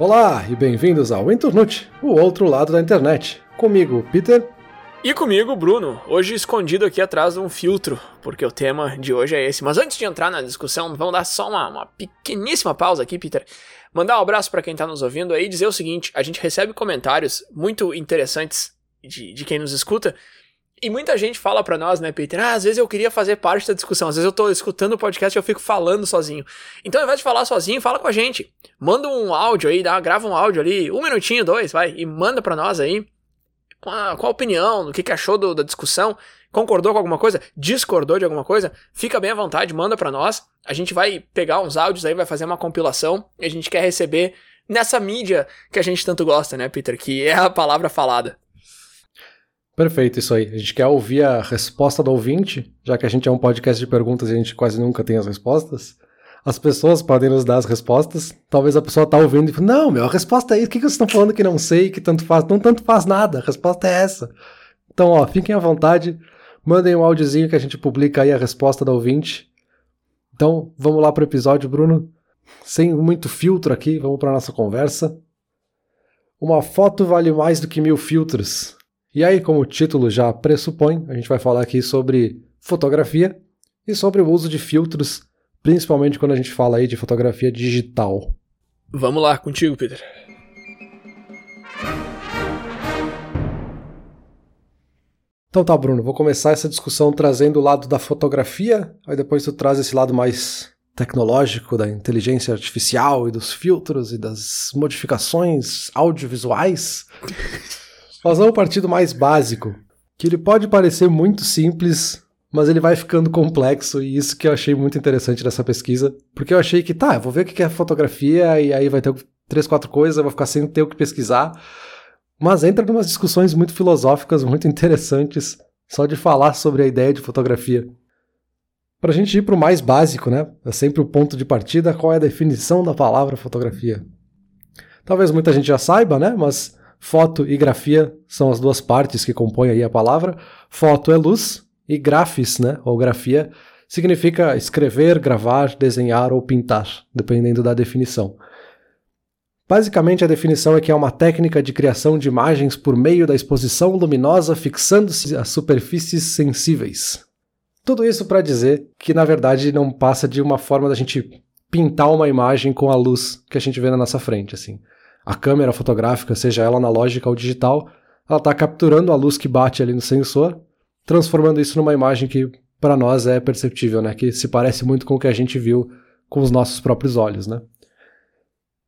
Olá e bem-vindos ao Internute, o outro lado da internet. Comigo, Peter. E comigo, Bruno, hoje escondido aqui atrás de um filtro, porque o tema de hoje é esse. Mas antes de entrar na discussão, vamos dar só uma, uma pequeníssima pausa aqui, Peter. Mandar um abraço para quem tá nos ouvindo aí e dizer o seguinte: a gente recebe comentários muito interessantes de, de quem nos escuta. E muita gente fala para nós, né, Peter? Ah, às vezes eu queria fazer parte da discussão. Às vezes eu tô escutando o podcast e eu fico falando sozinho. Então, ao invés de falar sozinho, fala com a gente. Manda um áudio aí, dá, grava um áudio ali, um minutinho, dois, vai, e manda para nós aí com a, a opinião, o que, que achou do, da discussão. Concordou com alguma coisa? Discordou de alguma coisa? Fica bem à vontade, manda para nós. A gente vai pegar uns áudios aí, vai fazer uma compilação e a gente quer receber nessa mídia que a gente tanto gosta, né, Peter? Que é a palavra falada. Perfeito, isso aí. A gente quer ouvir a resposta do ouvinte, já que a gente é um podcast de perguntas e a gente quase nunca tem as respostas. As pessoas podem nos dar as respostas. Talvez a pessoa tá ouvindo e fala, não, meu, a resposta é isso. O que, vocês estão falando que não sei, que tanto faz? Não tanto faz nada, a resposta é essa. Então, ó, fiquem à vontade, mandem um áudiozinho que a gente publica aí a resposta do ouvinte. Então, vamos lá pro episódio, Bruno. Sem muito filtro aqui, vamos para nossa conversa. Uma foto vale mais do que mil filtros. E aí, como o título já pressupõe, a gente vai falar aqui sobre fotografia e sobre o uso de filtros, principalmente quando a gente fala aí de fotografia digital. Vamos lá, contigo, Peter. Então tá, Bruno, vou começar essa discussão trazendo o lado da fotografia, aí depois tu traz esse lado mais tecnológico da inteligência artificial e dos filtros e das modificações audiovisuais. Nós vamos partir do mais básico, que ele pode parecer muito simples, mas ele vai ficando complexo, e isso que eu achei muito interessante nessa pesquisa, porque eu achei que, tá, eu vou ver o que é fotografia, e aí vai ter três, quatro coisas, eu vou ficar sem ter o que pesquisar, mas entra em umas discussões muito filosóficas, muito interessantes, só de falar sobre a ideia de fotografia. Para a gente ir para o mais básico, né? É sempre o ponto de partida, qual é a definição da palavra fotografia. Talvez muita gente já saiba, né? Mas Foto e grafia são as duas partes que compõem aí a palavra. Foto é luz e grafis, né, ou grafia, significa escrever, gravar, desenhar ou pintar, dependendo da definição. Basicamente, a definição é que é uma técnica de criação de imagens por meio da exposição luminosa fixando-se a superfícies sensíveis. Tudo isso para dizer que, na verdade, não passa de uma forma da gente pintar uma imagem com a luz que a gente vê na nossa frente, assim a câmera fotográfica, seja ela analógica ou digital, ela está capturando a luz que bate ali no sensor, transformando isso numa imagem que para nós é perceptível, né? Que se parece muito com o que a gente viu com os nossos próprios olhos, né?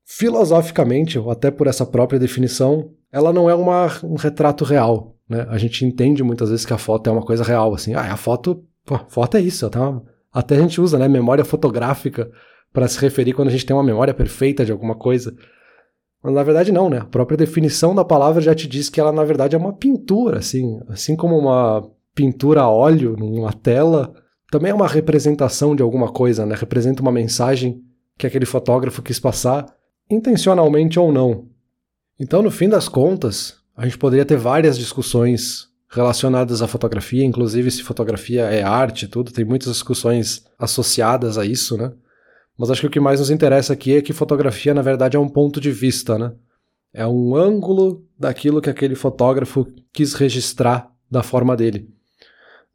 Filosoficamente, ou até por essa própria definição, ela não é uma, um retrato real, né? A gente entende muitas vezes que a foto é uma coisa real, assim, ah, a foto, pô, foto é isso, até, uma, até a gente usa, né, memória fotográfica para se referir quando a gente tem uma memória perfeita de alguma coisa. Na verdade não, né? A própria definição da palavra já te diz que ela na verdade é uma pintura, assim, assim como uma pintura a óleo numa tela, também é uma representação de alguma coisa, né? Representa uma mensagem que aquele fotógrafo quis passar, intencionalmente ou não. Então, no fim das contas, a gente poderia ter várias discussões relacionadas à fotografia, inclusive se fotografia é arte, tudo, tem muitas discussões associadas a isso, né? Mas acho que o que mais nos interessa aqui é que fotografia, na verdade, é um ponto de vista, né? É um ângulo daquilo que aquele fotógrafo quis registrar da forma dele.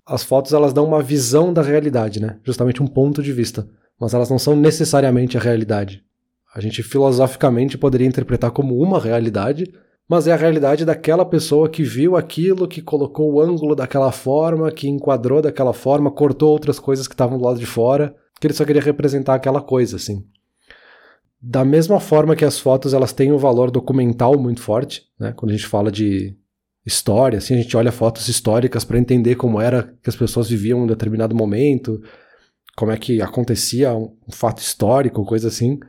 As fotos elas dão uma visão da realidade, né? Justamente um ponto de vista, mas elas não são necessariamente a realidade. A gente filosoficamente poderia interpretar como uma realidade, mas é a realidade daquela pessoa que viu aquilo, que colocou o ângulo daquela forma, que enquadrou daquela forma, cortou outras coisas que estavam do lado de fora que ele só queria representar aquela coisa, assim. Da mesma forma que as fotos elas têm um valor documental muito forte, né? Quando a gente fala de história, assim, a gente olha fotos históricas para entender como era que as pessoas viviam em um determinado momento, como é que acontecia um, fato histórico, coisa assim.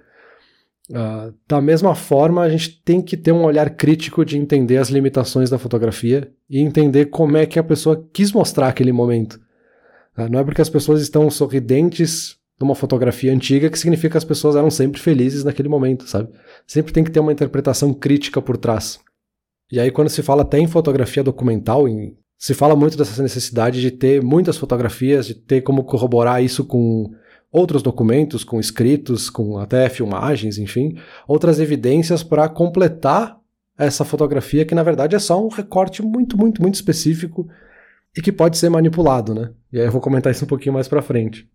Uh, da mesma forma, a gente tem que ter um olhar crítico de entender as limitações da fotografia e entender como é que a pessoa quis mostrar aquele momento. Uh, não é porque as pessoas estão sorridentes de uma fotografia antiga que significa que as pessoas eram sempre felizes naquele momento, sabe? Sempre tem que ter uma interpretação crítica por trás. E aí, quando se fala até em fotografia documental, em, se fala muito dessa necessidade de ter muitas fotografias, de ter como corroborar isso com outros documentos com escritos, com até filmagens, enfim, outras evidências para completar essa fotografia que na verdade é só um recorte muito, muito, muito específico e que pode ser manipulado, né? E aí eu vou comentar isso um pouquinho mais para frente.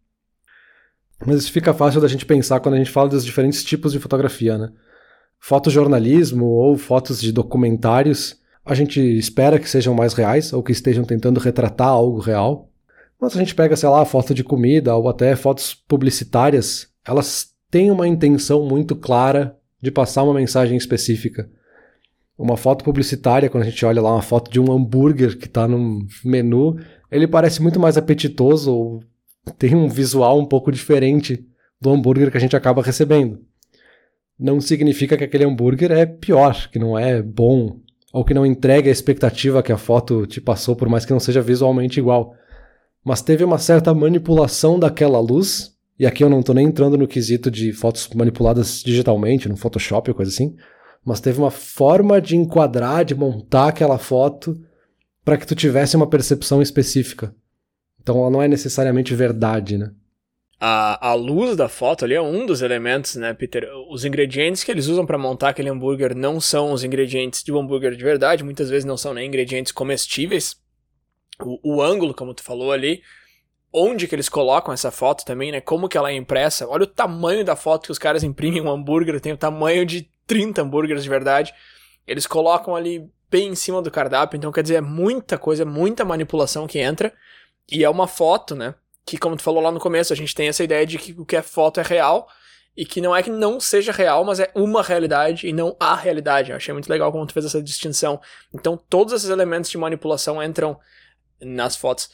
Mas isso fica fácil da gente pensar quando a gente fala dos diferentes tipos de fotografia, né? Fotojornalismo ou fotos de documentários, a gente espera que sejam mais reais ou que estejam tentando retratar algo real. Mas a gente pega, sei lá, foto de comida ou até fotos publicitárias, elas têm uma intenção muito clara de passar uma mensagem específica. Uma foto publicitária, quando a gente olha lá uma foto de um hambúrguer que está no menu, ele parece muito mais apetitoso ou tem um visual um pouco diferente do hambúrguer que a gente acaba recebendo. Não significa que aquele hambúrguer é pior, que não é bom, ou que não entregue a expectativa que a foto te passou, por mais que não seja visualmente igual. Mas teve uma certa manipulação daquela luz, e aqui eu não estou nem entrando no quesito de fotos manipuladas digitalmente, no Photoshop ou coisa assim, mas teve uma forma de enquadrar, de montar aquela foto para que tu tivesse uma percepção específica. Então ela não é necessariamente verdade, né? A, a luz da foto ali é um dos elementos, né, Peter? Os ingredientes que eles usam para montar aquele hambúrguer não são os ingredientes de um hambúrguer de verdade, muitas vezes não são nem ingredientes comestíveis. O, o ângulo, como tu falou ali, onde que eles colocam essa foto também, né? Como que ela é impressa. Olha o tamanho da foto que os caras imprimem um hambúrguer, tem o tamanho de 30 hambúrgueres de verdade. Eles colocam ali bem em cima do cardápio, então quer dizer, é muita coisa, muita manipulação que entra. E é uma foto, né? Que, como tu falou lá no começo, a gente tem essa ideia de que o que é foto é real. E que não é que não seja real, mas é uma realidade e não a realidade. Eu achei muito legal como tu fez essa distinção. Então, todos esses elementos de manipulação entram nas fotos.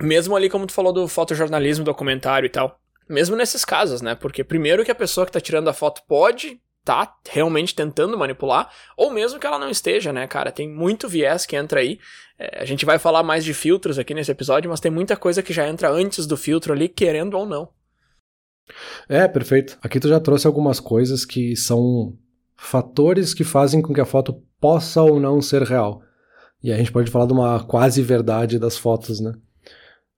Mesmo ali, como tu falou do fotojornalismo, documentário e tal. Mesmo nesses casos, né? Porque primeiro que a pessoa que tá tirando a foto pode tá realmente tentando manipular, ou mesmo que ela não esteja, né, cara? Tem muito viés que entra aí. É, a gente vai falar mais de filtros aqui nesse episódio, mas tem muita coisa que já entra antes do filtro ali, querendo ou não. É, perfeito. Aqui tu já trouxe algumas coisas que são fatores que fazem com que a foto possa ou não ser real. E a gente pode falar de uma quase verdade das fotos, né?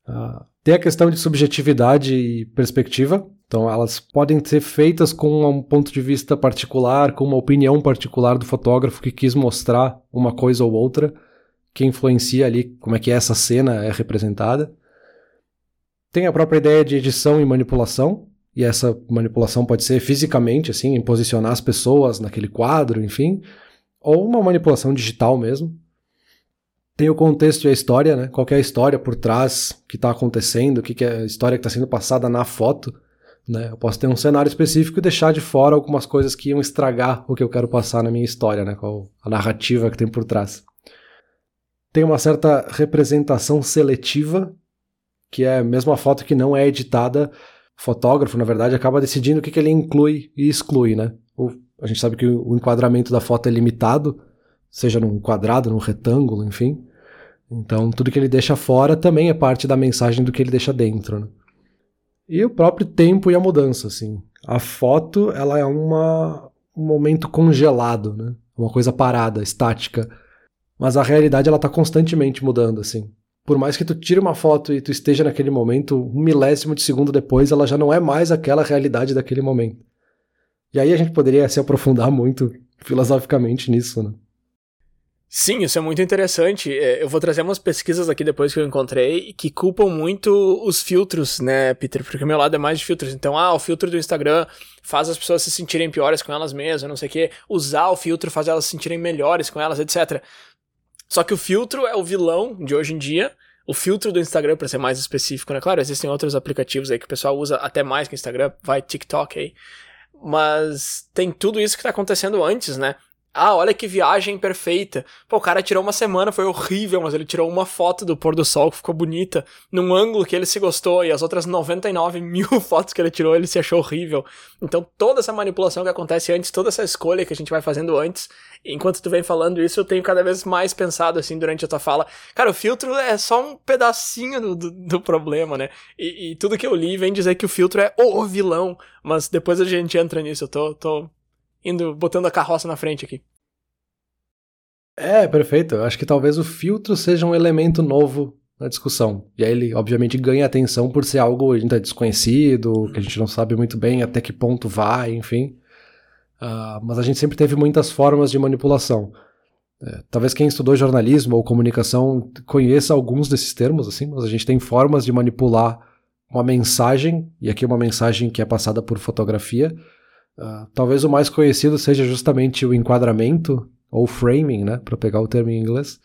Uh, tem a questão de subjetividade e perspectiva, então, elas podem ser feitas com um ponto de vista particular, com uma opinião particular do fotógrafo que quis mostrar uma coisa ou outra, que influencia ali como é que essa cena é representada. Tem a própria ideia de edição e manipulação, e essa manipulação pode ser fisicamente, assim, em posicionar as pessoas naquele quadro, enfim, ou uma manipulação digital mesmo. Tem o contexto e a história, né? Qual é a história por trás que está acontecendo, o que, que é a história que está sendo passada na foto. Né? Eu posso ter um cenário específico e deixar de fora algumas coisas que iam estragar o que eu quero passar na minha história, né? qual a narrativa que tem por trás. Tem uma certa representação seletiva, que é mesmo a foto que não é editada, o fotógrafo, na verdade, acaba decidindo o que, que ele inclui e exclui. Né? O, a gente sabe que o enquadramento da foto é limitado, seja num quadrado, num retângulo, enfim. Então, tudo que ele deixa fora também é parte da mensagem do que ele deixa dentro. Né? E o próprio tempo e a mudança, assim. A foto, ela é uma, um momento congelado, né? Uma coisa parada, estática. Mas a realidade, ela tá constantemente mudando, assim. Por mais que tu tire uma foto e tu esteja naquele momento, um milésimo de segundo depois, ela já não é mais aquela realidade daquele momento. E aí a gente poderia se aprofundar muito filosoficamente nisso, né? Sim, isso é muito interessante. É, eu vou trazer umas pesquisas aqui depois que eu encontrei que culpam muito os filtros, né, Peter? Porque o meu lado é mais de filtros. Então, ah, o filtro do Instagram faz as pessoas se sentirem piores com elas mesmas, não sei o quê. Usar o filtro faz elas se sentirem melhores com elas, etc. Só que o filtro é o vilão de hoje em dia. O filtro do Instagram, para ser mais específico, né? Claro, existem outros aplicativos aí que o pessoal usa até mais que o Instagram, vai TikTok aí. Mas tem tudo isso que tá acontecendo antes, né? Ah, olha que viagem perfeita. Pô, o cara tirou uma semana, foi horrível, mas ele tirou uma foto do pôr do sol que ficou bonita, num ângulo que ele se gostou, e as outras 99 mil fotos que ele tirou ele se achou horrível. Então, toda essa manipulação que acontece antes, toda essa escolha que a gente vai fazendo antes, enquanto tu vem falando isso, eu tenho cada vez mais pensado assim durante a tua fala. Cara, o filtro é só um pedacinho do, do, do problema, né? E, e, tudo que eu li vem dizer que o filtro é o vilão, mas depois a gente entra nisso, eu tô, tô indo, botando a carroça na frente aqui. É, perfeito. Acho que talvez o filtro seja um elemento novo na discussão. E aí ele, obviamente, ganha atenção por ser algo ainda desconhecido, que a gente não sabe muito bem até que ponto vai, enfim. Uh, mas a gente sempre teve muitas formas de manipulação. É, talvez quem estudou jornalismo ou comunicação conheça alguns desses termos, assim, mas a gente tem formas de manipular uma mensagem, e aqui uma mensagem que é passada por fotografia. Uh, talvez o mais conhecido seja justamente o enquadramento, ou framing, né, para pegar o termo em inglês,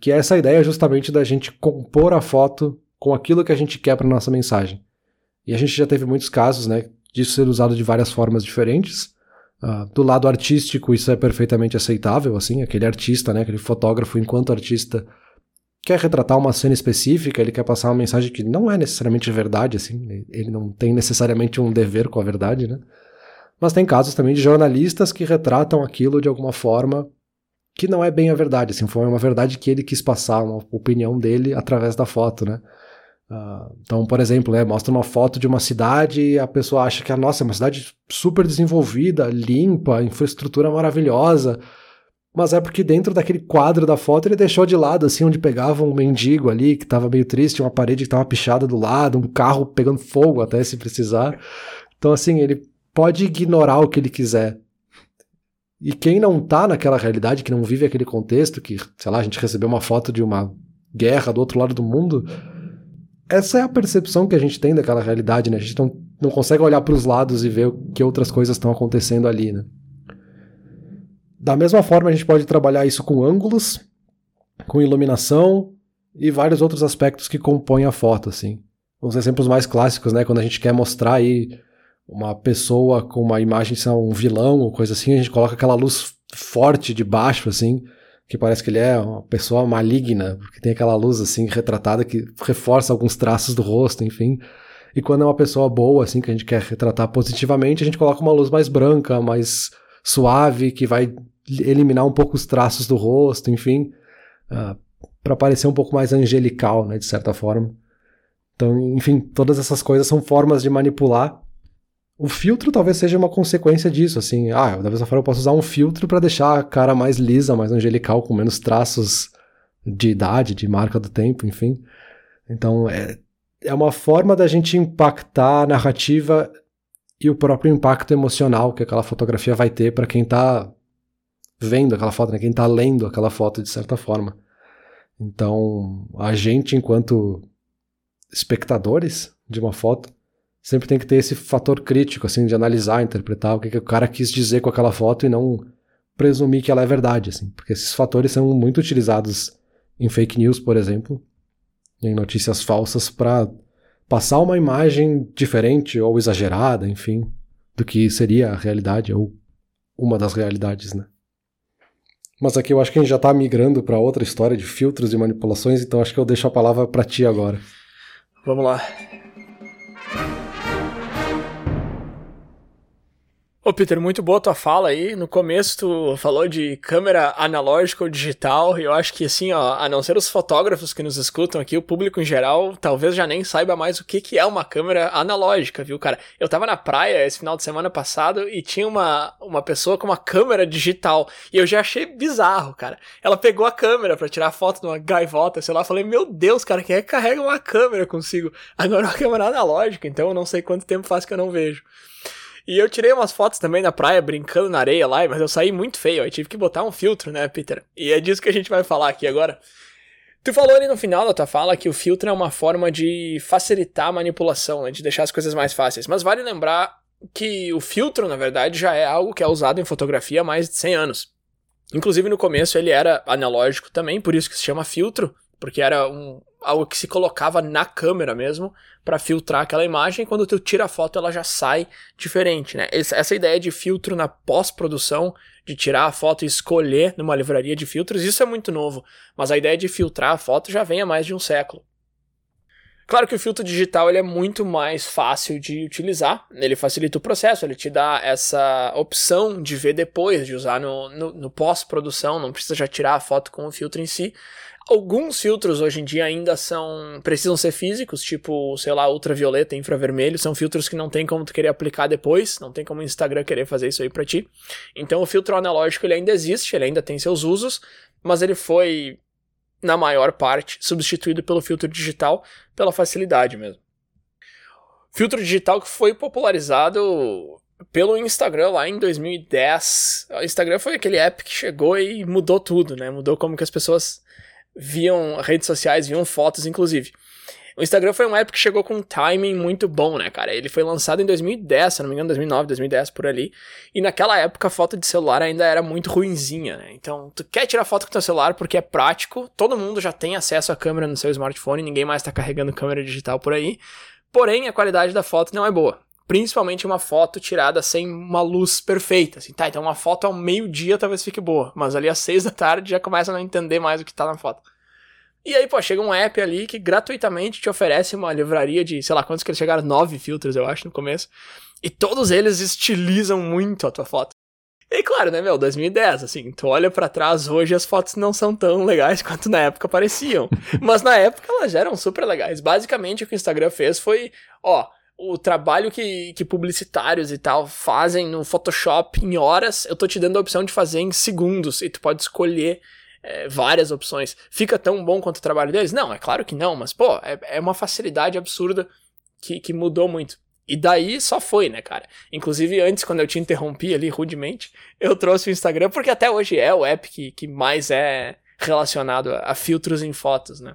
que é essa ideia justamente da gente compor a foto com aquilo que a gente quer para nossa mensagem. E a gente já teve muitos casos, né, disso ser usado de várias formas diferentes. Uh, do lado artístico, isso é perfeitamente aceitável, assim, aquele artista, né, aquele fotógrafo, enquanto artista, quer retratar uma cena específica, ele quer passar uma mensagem que não é necessariamente verdade, assim, ele não tem necessariamente um dever com a verdade, né? Mas tem casos também de jornalistas que retratam aquilo de alguma forma que não é bem a verdade, assim, foi uma verdade que ele quis passar, uma opinião dele através da foto, né? Uh, então, por exemplo, né, mostra uma foto de uma cidade e a pessoa acha que a nossa é uma cidade super desenvolvida, limpa, infraestrutura maravilhosa, mas é porque dentro daquele quadro da foto ele deixou de lado, assim, onde pegava um mendigo ali que estava meio triste, uma parede que estava pichada do lado, um carro pegando fogo até se precisar. Então, assim, ele pode ignorar o que ele quiser, e quem não tá naquela realidade, que não vive aquele contexto, que, sei lá, a gente recebeu uma foto de uma guerra do outro lado do mundo, essa é a percepção que a gente tem daquela realidade, né? A gente não, não consegue olhar para os lados e ver que outras coisas estão acontecendo ali, né? Da mesma forma, a gente pode trabalhar isso com ângulos, com iluminação e vários outros aspectos que compõem a foto, assim. Os exemplos mais clássicos, né? Quando a gente quer mostrar aí uma pessoa com uma imagem de um vilão ou coisa assim, a gente coloca aquela luz forte de baixo, assim, que parece que ele é uma pessoa maligna, porque tem aquela luz assim retratada que reforça alguns traços do rosto, enfim. E quando é uma pessoa boa, assim, que a gente quer retratar positivamente, a gente coloca uma luz mais branca, mais suave, que vai eliminar um pouco os traços do rosto, enfim, uh, ah, para parecer um pouco mais angelical, né, de certa forma. Então, enfim, todas essas coisas são formas de manipular o filtro talvez seja uma consequência disso, assim, ah, da mesma forma eu posso usar um filtro para deixar a cara mais lisa, mais angelical, com menos traços de idade, de marca do tempo, enfim. Então, é, é uma forma da gente impactar a narrativa e o próprio impacto emocional que aquela fotografia vai ter para quem está vendo aquela foto, né? quem está lendo aquela foto de certa forma. Então, a gente, enquanto espectadores de uma foto, sempre tem que ter esse fator crítico, assim, de analisar, interpretar o que, que o cara quis dizer com aquela foto e não presumir que ela é verdade, assim, porque esses fatores são muito utilizados em fake news, por exemplo, em notícias falsas para passar uma imagem diferente ou exagerada, enfim, do que seria a realidade ou uma das realidades, né? Mas aqui eu acho que a gente já está migrando para outra história de filtros e manipulações, então acho que eu deixo a palavra para ti agora. Vamos lá. Ô Peter, muito boa tua fala aí. No começo tu falou de câmera analógica ou digital, e eu acho que assim, ó, a não ser os fotógrafos que nos escutam aqui, o público em geral talvez já nem saiba mais o que, que é uma câmera analógica, viu, cara? Eu tava na praia esse final de semana passado e tinha uma, uma pessoa com uma câmera digital, e eu já achei bizarro, cara. Ela pegou a câmera para tirar foto de uma gaivota, sei lá, falei, meu Deus, cara, quem é que carrega uma câmera consigo? Agora uma câmera analógica, então eu não sei quanto tempo faz que eu não vejo. E eu tirei umas fotos também na praia, brincando na areia lá, mas eu saí muito feio. Aí tive que botar um filtro, né, Peter? E é disso que a gente vai falar aqui agora. Tu falou ali no final da tua fala que o filtro é uma forma de facilitar a manipulação, né, de deixar as coisas mais fáceis. Mas vale lembrar que o filtro, na verdade, já é algo que é usado em fotografia há mais de 100 anos. Inclusive no começo ele era analógico também, por isso que se chama filtro, porque era um, algo que se colocava na câmera mesmo para filtrar aquela imagem. Quando tu tira a foto, ela já sai diferente, né? Essa ideia de filtro na pós-produção, de tirar a foto e escolher numa livraria de filtros, isso é muito novo. Mas a ideia de filtrar a foto já vem há mais de um século. Claro que o filtro digital ele é muito mais fácil de utilizar, ele facilita o processo, ele te dá essa opção de ver depois, de usar no, no, no pós-produção, não precisa já tirar a foto com o filtro em si. Alguns filtros hoje em dia ainda são precisam ser físicos, tipo, sei lá, ultravioleta, infravermelho, são filtros que não tem como tu querer aplicar depois, não tem como o Instagram querer fazer isso aí para ti. Então o filtro analógico ele ainda existe, ele ainda tem seus usos, mas ele foi na maior parte, substituído pelo filtro digital, pela facilidade mesmo. Filtro digital que foi popularizado pelo Instagram lá em 2010. O Instagram foi aquele app que chegou e mudou tudo, né? Mudou como que as pessoas viam redes sociais, viam fotos, inclusive. O Instagram foi um app que chegou com um timing muito bom, né, cara? Ele foi lançado em 2010, se não me engano, 2009, 2010, por ali. E naquela época a foto de celular ainda era muito ruinzinha, né? Então, tu quer tirar foto com teu celular porque é prático, todo mundo já tem acesso à câmera no seu smartphone, ninguém mais tá carregando câmera digital por aí. Porém, a qualidade da foto não é boa. Principalmente uma foto tirada sem uma luz perfeita. Assim, tá, então uma foto ao meio-dia talvez fique boa, mas ali às seis da tarde já começa a não entender mais o que tá na foto. E aí, pô, chega um app ali que gratuitamente te oferece uma livraria de, sei lá, quantos que eles chegaram? Nove filtros, eu acho, no começo. E todos eles estilizam muito a tua foto. E claro, né, meu, 2010, assim, tu olha para trás hoje as fotos não são tão legais quanto na época pareciam. Mas na época elas eram super legais. Basicamente o que o Instagram fez foi, ó, o trabalho que, que publicitários e tal fazem no Photoshop em horas, eu tô te dando a opção de fazer em segundos e tu pode escolher é, várias opções. Fica tão bom quanto o trabalho deles? Não, é claro que não, mas, pô, é, é uma facilidade absurda que, que mudou muito. E daí só foi, né, cara? Inclusive, antes, quando eu te interrompi ali rudemente, eu trouxe o Instagram, porque até hoje é o app que, que mais é relacionado a, a filtros em fotos, né?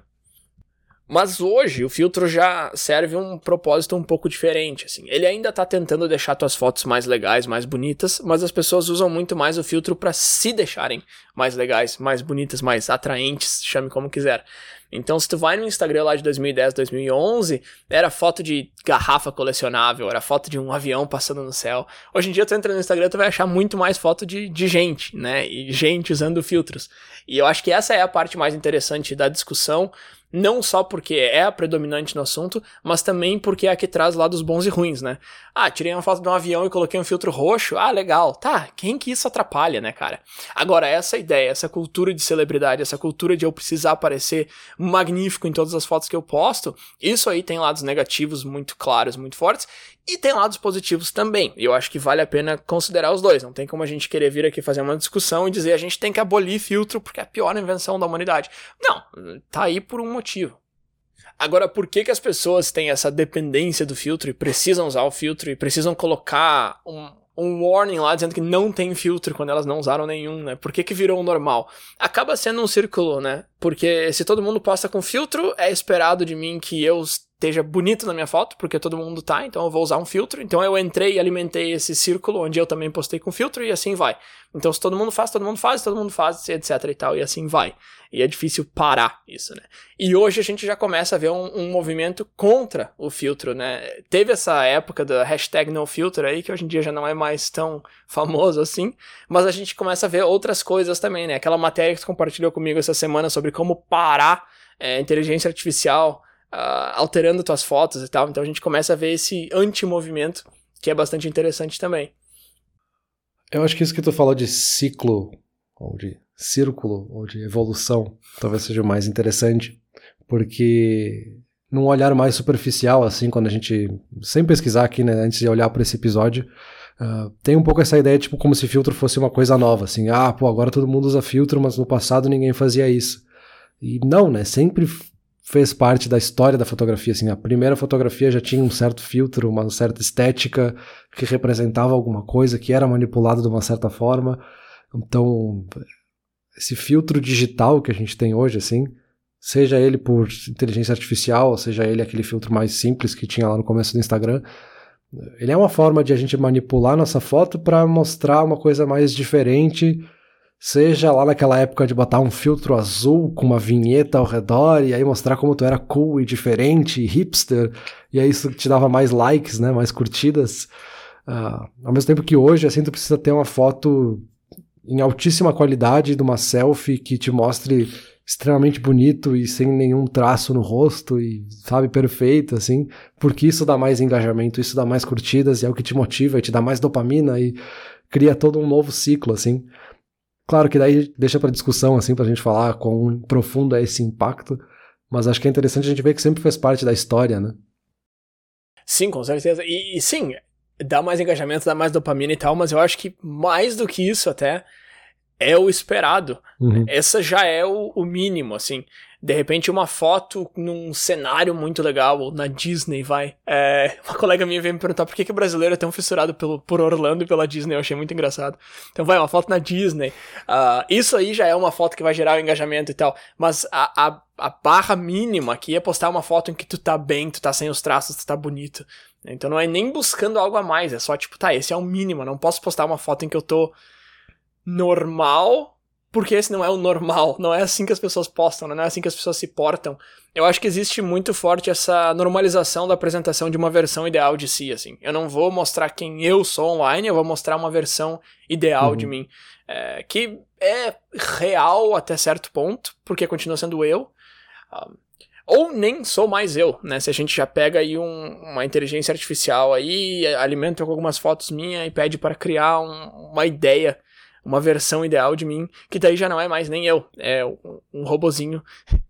Mas hoje o filtro já serve um propósito um pouco diferente, assim. Ele ainda está tentando deixar tuas fotos mais legais, mais bonitas, mas as pessoas usam muito mais o filtro para se deixarem mais legais, mais bonitas, mais atraentes, chame como quiser. Então, se tu vai no Instagram lá de 2010, 2011, era foto de garrafa colecionável, era foto de um avião passando no céu. Hoje em dia, tu entra no Instagram, tu vai achar muito mais foto de, de gente, né? E gente usando filtros. E eu acho que essa é a parte mais interessante da discussão, não só porque é a predominante no assunto, mas também porque é a que traz lados bons e ruins, né? Ah, tirei uma foto de um avião e coloquei um filtro roxo. Ah, legal. Tá, quem que isso atrapalha, né, cara? Agora, essa ideia, essa cultura de celebridade, essa cultura de eu precisar aparecer magnífico em todas as fotos que eu posto, isso aí tem lados negativos muito claros, muito fortes, e tem lados positivos também. Eu acho que vale a pena considerar os dois. Não tem como a gente querer vir aqui fazer uma discussão e dizer a gente tem que abolir filtro porque é a pior invenção da humanidade. Não, tá aí por um motivo. Agora, por que, que as pessoas têm essa dependência do filtro e precisam usar o filtro e precisam colocar um, um warning lá dizendo que não tem filtro quando elas não usaram nenhum, né? Por que, que virou normal? Acaba sendo um círculo, né? Porque se todo mundo posta com filtro, é esperado de mim que eu esteja bonito na minha foto, porque todo mundo tá, então eu vou usar um filtro. Então eu entrei e alimentei esse círculo onde eu também postei com filtro e assim vai. Então se todo mundo faz, todo mundo faz, todo mundo faz, etc e tal, e assim vai. E é difícil parar isso, né? E hoje a gente já começa a ver um, um movimento contra o filtro, né? Teve essa época da hashtag NoFilter aí, que hoje em dia já não é mais tão famoso assim, mas a gente começa a ver outras coisas também, né? Aquela matéria que tu compartilhou comigo essa semana sobre como parar é, inteligência artificial uh, alterando tuas fotos e tal. Então a gente começa a ver esse anti-movimento, que é bastante interessante também. Eu acho que isso que tu falou de ciclo, ou de círculo, ou de evolução, talvez seja o mais interessante, porque num olhar mais superficial, assim, quando a gente, sem pesquisar aqui, né, antes de olhar para esse episódio, uh, tem um pouco essa ideia, tipo, como se filtro fosse uma coisa nova, assim, ah, pô, agora todo mundo usa filtro, mas no passado ninguém fazia isso. E não, né, sempre fez parte da história da fotografia. Assim, a primeira fotografia já tinha um certo filtro, uma certa estética que representava alguma coisa, que era manipulado de uma certa forma. Então, esse filtro digital que a gente tem hoje, assim, seja ele por inteligência artificial, seja ele aquele filtro mais simples que tinha lá no começo do Instagram, ele é uma forma de a gente manipular nossa foto para mostrar uma coisa mais diferente Seja lá naquela época de botar um filtro azul com uma vinheta ao redor e aí mostrar como tu era cool e diferente, e hipster, e aí isso te dava mais likes, né, mais curtidas. Uh, ao mesmo tempo que hoje, assim, tu precisa ter uma foto em altíssima qualidade de uma selfie que te mostre extremamente bonito e sem nenhum traço no rosto e, sabe, perfeito, assim, porque isso dá mais engajamento, isso dá mais curtidas e é o que te motiva e te dá mais dopamina e cria todo um novo ciclo, assim. Claro que daí deixa para discussão, assim, pra gente falar quão profundo é esse impacto, mas acho que é interessante a gente ver que sempre fez parte da história, né? Sim, com certeza. E, e sim, dá mais engajamento, dá mais dopamina e tal, mas eu acho que mais do que isso até, é o esperado. Uhum. Essa já é o, o mínimo, assim de repente uma foto num cenário muito legal, ou na Disney, vai. É, uma colega minha veio me perguntar por que, que o brasileiro é tão fissurado pelo, por Orlando e pela Disney, eu achei muito engraçado. Então vai, uma foto na Disney. Uh, isso aí já é uma foto que vai gerar o engajamento e tal, mas a, a, a barra mínima aqui é postar uma foto em que tu tá bem, tu tá sem os traços, tu tá bonito. Então não é nem buscando algo a mais, é só tipo, tá, esse é o mínimo, não posso postar uma foto em que eu tô normal, porque esse não é o normal, não é assim que as pessoas postam, né? não é assim que as pessoas se portam. Eu acho que existe muito forte essa normalização da apresentação de uma versão ideal de si, assim. Eu não vou mostrar quem eu sou online, eu vou mostrar uma versão ideal uhum. de mim, é, que é real até certo ponto, porque continua sendo eu. Um, ou nem sou mais eu, né? Se a gente já pega aí um, uma inteligência artificial aí, alimenta com algumas fotos minhas e pede para criar um, uma ideia uma versão ideal de mim, que daí já não é mais nem eu, é um, um robozinho.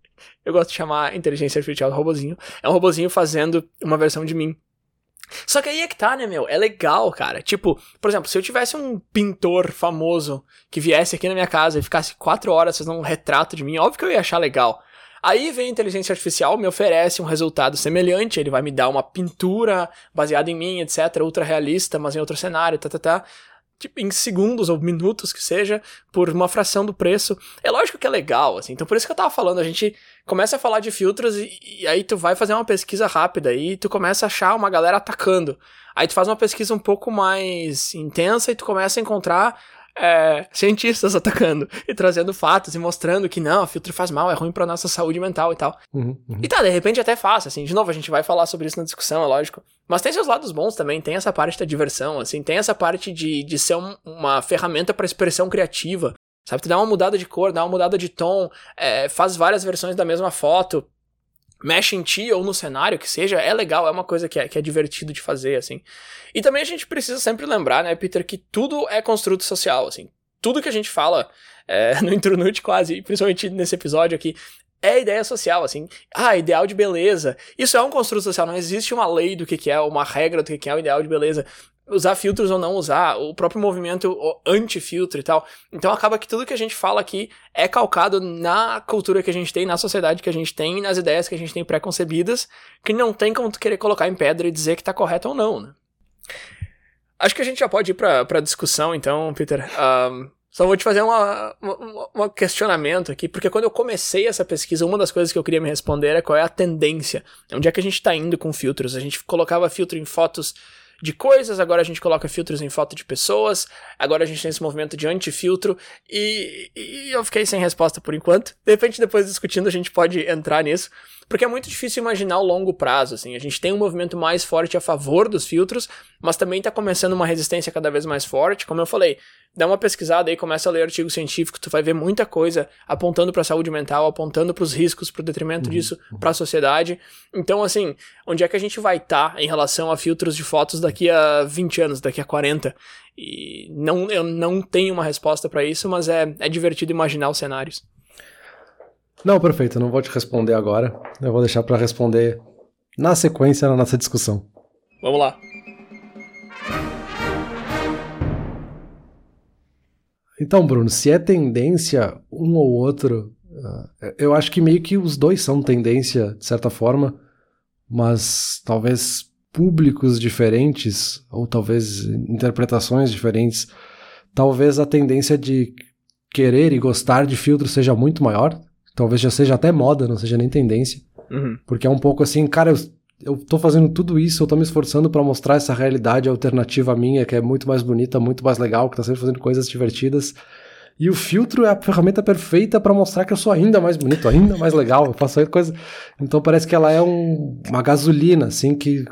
eu gosto de chamar inteligência artificial de robozinho. É um robozinho fazendo uma versão de mim. Só que aí é que tá, né, meu? É legal, cara. Tipo, por exemplo, se eu tivesse um pintor famoso que viesse aqui na minha casa e ficasse quatro horas fazendo um retrato de mim, óbvio que eu ia achar legal. Aí vem a inteligência artificial, me oferece um resultado semelhante, ele vai me dar uma pintura baseada em mim, etc, ultra realista, mas em outro cenário, tá, tá, tá tipo, em segundos ou minutos que seja, por uma fração do preço. É lógico que é legal, assim. Então por isso que eu tava falando, a gente começa a falar de filtros e, e aí tu vai fazer uma pesquisa rápida e tu começa a achar uma galera atacando. Aí tu faz uma pesquisa um pouco mais intensa e tu começa a encontrar é, cientistas atacando e trazendo fatos e mostrando que não, o filtro faz mal, é ruim pra nossa saúde mental e tal. Uhum, uhum. E tá, de repente até fácil, assim, de novo, a gente vai falar sobre isso na discussão, é lógico. Mas tem seus lados bons também, tem essa parte da diversão, assim, tem essa parte de, de ser um, uma ferramenta para expressão criativa. Sabe, tu dá uma mudada de cor, dá uma mudada de tom, é, faz várias versões da mesma foto, mexe em ti ou no cenário, que seja, é legal, é uma coisa que é, que é divertido de fazer, assim. E também a gente precisa sempre lembrar, né, Peter, que tudo é construto social, assim. Tudo que a gente fala é, no Intronute quase, principalmente nesse episódio aqui, é ideia social, assim. Ah, ideal de beleza. Isso é um construto social, não existe uma lei do que, que é, uma regra do que, que é o ideal de beleza usar filtros ou não usar, o próprio movimento anti-filtro e tal. Então acaba que tudo que a gente fala aqui é calcado na cultura que a gente tem, na sociedade que a gente tem, nas ideias que a gente tem pré-concebidas, que não tem como tu querer colocar em pedra e dizer que tá correto ou não, né? Acho que a gente já pode ir pra, pra discussão, então, Peter. Um, só vou te fazer um questionamento aqui, porque quando eu comecei essa pesquisa, uma das coisas que eu queria me responder é qual é a tendência. Onde é que a gente tá indo com filtros? A gente colocava filtro em fotos de coisas, agora a gente coloca filtros em foto de pessoas, agora a gente tem esse movimento de anti-filtro, e, e eu fiquei sem resposta por enquanto. De repente, depois discutindo, a gente pode entrar nisso, porque é muito difícil imaginar o longo prazo, assim. A gente tem um movimento mais forte a favor dos filtros, mas também está começando uma resistência cada vez mais forte. Como eu falei, dá uma pesquisada aí, começa a ler artigo científico, tu vai ver muita coisa apontando para a saúde mental, apontando para os riscos, para o detrimento uhum, disso uhum. para a sociedade. Então, assim, onde é que a gente vai estar tá em relação a filtros de fotos daqui a 20 anos, daqui a 40? E não, eu não tenho uma resposta para isso, mas é, é divertido imaginar os cenários. Não, perfeito, não vou te responder agora. Eu vou deixar para responder na sequência na nossa discussão. Vamos lá. Então, Bruno, se é tendência um ou outro, uh, eu acho que meio que os dois são tendência, de certa forma, mas talvez públicos diferentes, ou talvez interpretações diferentes. Talvez a tendência de querer e gostar de filtro seja muito maior. Talvez já seja até moda, não seja nem tendência. Uhum. Porque é um pouco assim, cara, eu eu tô fazendo tudo isso, eu tô me esforçando para mostrar essa realidade alternativa minha, que é muito mais bonita, muito mais legal, que tá sempre fazendo coisas divertidas. E o filtro é a ferramenta perfeita para mostrar que eu sou ainda mais bonito, ainda mais legal, eu faço coisa. Então parece que ela é um, uma gasolina, assim, que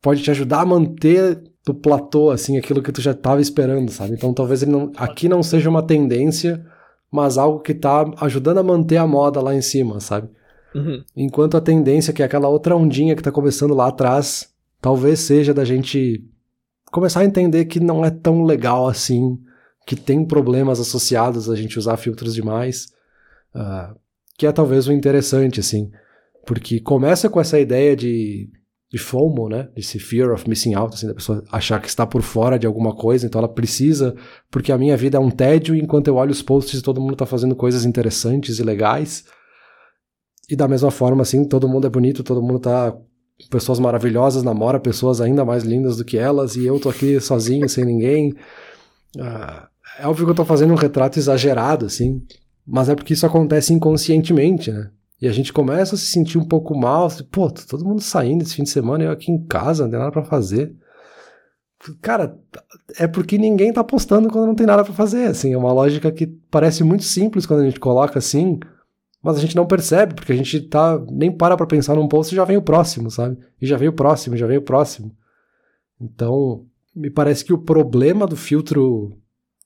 pode te ajudar a manter do platô, assim, aquilo que tu já tava esperando, sabe? Então talvez ele não, aqui não seja uma tendência, mas algo que tá ajudando a manter a moda lá em cima, sabe? Uhum. Enquanto a tendência, que é aquela outra ondinha que está começando lá atrás, talvez seja da gente começar a entender que não é tão legal assim, que tem problemas associados a gente usar filtros demais, uh, que é talvez o interessante, assim. Porque começa com essa ideia de de FOMO, né? Desse fear of missing out, assim, da pessoa achar que está por fora de alguma coisa, então ela precisa, porque a minha vida é um tédio enquanto eu olho os posts e todo mundo está fazendo coisas interessantes e legais. E da mesma forma, assim, todo mundo é bonito, todo mundo tá pessoas maravilhosas, namora pessoas ainda mais lindas do que elas, e eu tô aqui sozinho, sem ninguém. Ah, é óbvio que eu tô fazendo um retrato exagerado, assim, mas é porque isso acontece inconscientemente, né? E a gente começa a se sentir um pouco mal. Assim, Pô, tá todo mundo saindo esse fim de semana, eu aqui em casa, não tem nada pra fazer. Cara, é porque ninguém tá postando quando não tem nada para fazer, assim. É uma lógica que parece muito simples quando a gente coloca assim, mas a gente não percebe, porque a gente tá nem para pra pensar num post e já vem o próximo, sabe? E já vem o próximo, já vem o próximo. Então, me parece que o problema do filtro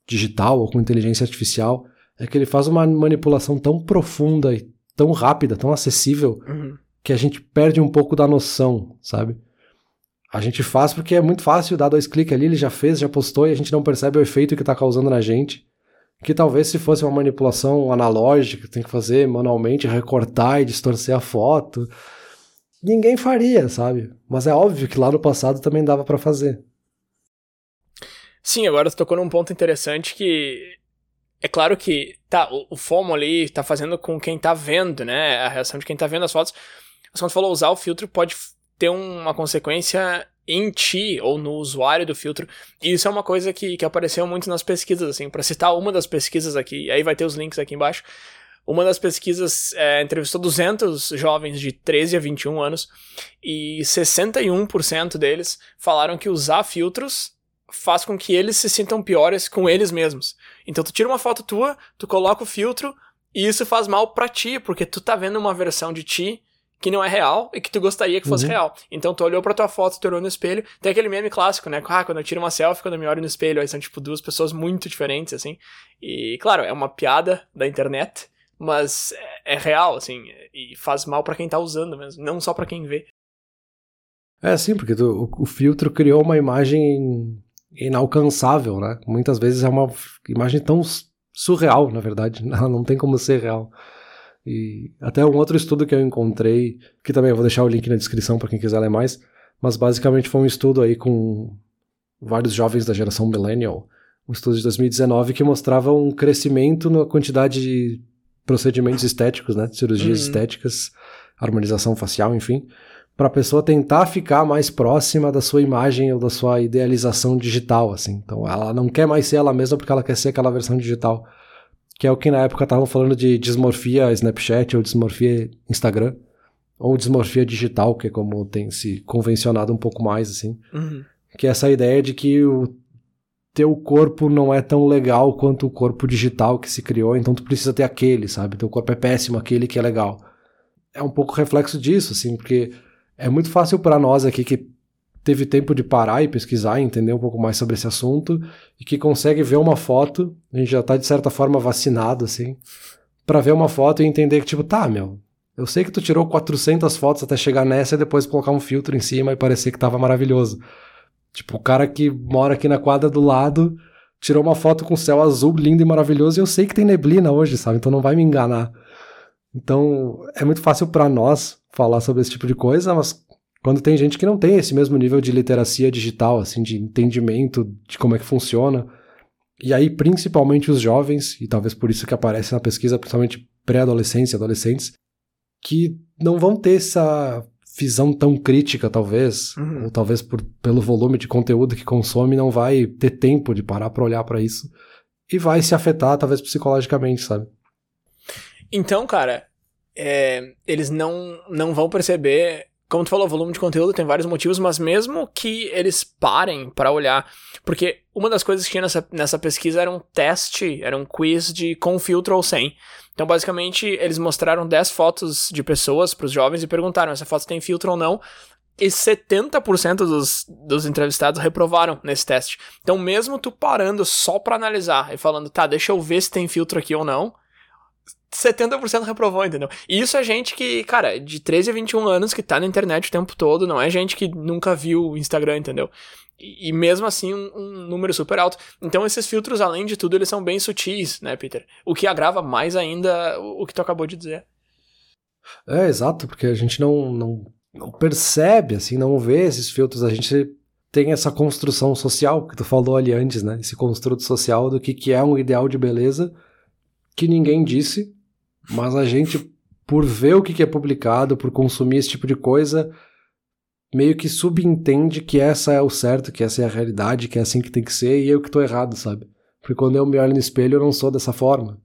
digital ou com inteligência artificial é que ele faz uma manipulação tão profunda e tão rápida, tão acessível, uhum. que a gente perde um pouco da noção, sabe? A gente faz porque é muito fácil dar dois cliques ali, ele já fez, já postou e a gente não percebe o efeito que está causando na gente. Que talvez se fosse uma manipulação analógica, tem que fazer manualmente, recortar e distorcer a foto, ninguém faria, sabe? Mas é óbvio que lá no passado também dava para fazer. Sim, agora tu tocou num ponto interessante que é claro que tá, o, o FOMO ali tá fazendo com quem tá vendo, né? A reação de quem tá vendo as fotos. Mas quando falou usar o filtro, pode ter uma consequência em ti ou no usuário do filtro. E isso é uma coisa que, que apareceu muito nas pesquisas, assim. Para citar uma das pesquisas aqui, aí vai ter os links aqui embaixo. Uma das pesquisas é, entrevistou 200 jovens de 13 a 21 anos e 61% deles falaram que usar filtros faz com que eles se sintam piores com eles mesmos. Então tu tira uma foto tua, tu coloca o filtro e isso faz mal para ti, porque tu tá vendo uma versão de ti que não é real e que tu gostaria que fosse uhum. real. Então tu olhou pra tua foto, tu olhou no espelho, tem aquele meme clássico, né? Ah, quando eu tiro uma selfie, quando eu me olho no espelho, aí são tipo duas pessoas muito diferentes, assim. E claro, é uma piada da internet, mas é, é real, assim, e faz mal para quem tá usando mesmo, não só para quem vê. É, sim, porque tu, o, o filtro criou uma imagem inalcançável, né? Muitas vezes é uma imagem tão surreal, na verdade, ela não tem como ser real. E até um outro estudo que eu encontrei, que também eu vou deixar o link na descrição para quem quiser ler mais, mas basicamente foi um estudo aí com vários jovens da geração millennial, um estudo de 2019 que mostrava um crescimento na quantidade de procedimentos estéticos, né, cirurgias uhum. estéticas, harmonização facial, enfim, para a pessoa tentar ficar mais próxima da sua imagem ou da sua idealização digital, assim. Então, ela não quer mais ser ela mesma porque ela quer ser aquela versão digital, que é o que na época estavam falando de dismorfia Snapchat ou dismorfia Instagram, ou dismorfia digital, que é como tem se convencionado um pouco mais, assim. Uhum. Que é essa ideia de que o teu corpo não é tão legal quanto o corpo digital que se criou, então tu precisa ter aquele, sabe? Teu corpo é péssimo, aquele que é legal. É um pouco reflexo disso, assim, porque é muito fácil para nós aqui que teve tempo de parar e pesquisar entender um pouco mais sobre esse assunto e que consegue ver uma foto, a gente já tá de certa forma vacinado assim, para ver uma foto e entender que tipo, tá, meu, eu sei que tu tirou 400 fotos até chegar nessa e depois colocar um filtro em cima e parecer que tava maravilhoso. Tipo, o cara que mora aqui na quadra do lado tirou uma foto com céu azul lindo e maravilhoso e eu sei que tem neblina hoje, sabe? Então não vai me enganar. Então é muito fácil para nós falar sobre esse tipo de coisa, mas quando tem gente que não tem esse mesmo nível de literacia digital, assim, de entendimento de como é que funciona, e aí principalmente os jovens, e talvez por isso que aparece na pesquisa, principalmente pré-adolescência, adolescentes, que não vão ter essa visão tão crítica, talvez, uhum. ou talvez por, pelo volume de conteúdo que consome, não vai ter tempo de parar para olhar para isso e vai se afetar, talvez psicologicamente, sabe? Então, cara, é, eles não, não vão perceber. Como tu falou, volume de conteúdo tem vários motivos, mas mesmo que eles parem para olhar. Porque uma das coisas que tinha nessa, nessa pesquisa era um teste, era um quiz de com filtro ou sem. Então, basicamente, eles mostraram 10 fotos de pessoas para os jovens e perguntaram: essa foto tem filtro ou não? E 70% dos, dos entrevistados reprovaram nesse teste. Então, mesmo tu parando só para analisar e falando, tá, deixa eu ver se tem filtro aqui ou não, 70% reprovou, entendeu? E isso é gente que, cara, de 13 a 21 anos que tá na internet o tempo todo, não é gente que nunca viu o Instagram, entendeu? E, e mesmo assim, um, um, número super alto. Então, esses filtros, além de tudo, eles são bem sutis, né, Peter? O que agrava mais ainda o, o que tu acabou de dizer. É, exato, porque a gente não, não não percebe, assim, não vê esses filtros. A gente tem essa construção social que tu falou ali antes, né? Esse construto social do que, que é um ideal de beleza que ninguém disse, mas a gente, por ver o que, é publicado, por consumir esse tipo de coisa, meio que subentende que essa é o certo, que essa é a realidade, que é assim que tem que ser, e eu que tô errado, sabe? Porque quando eu me olho no espelho, eu não sou dessa forma.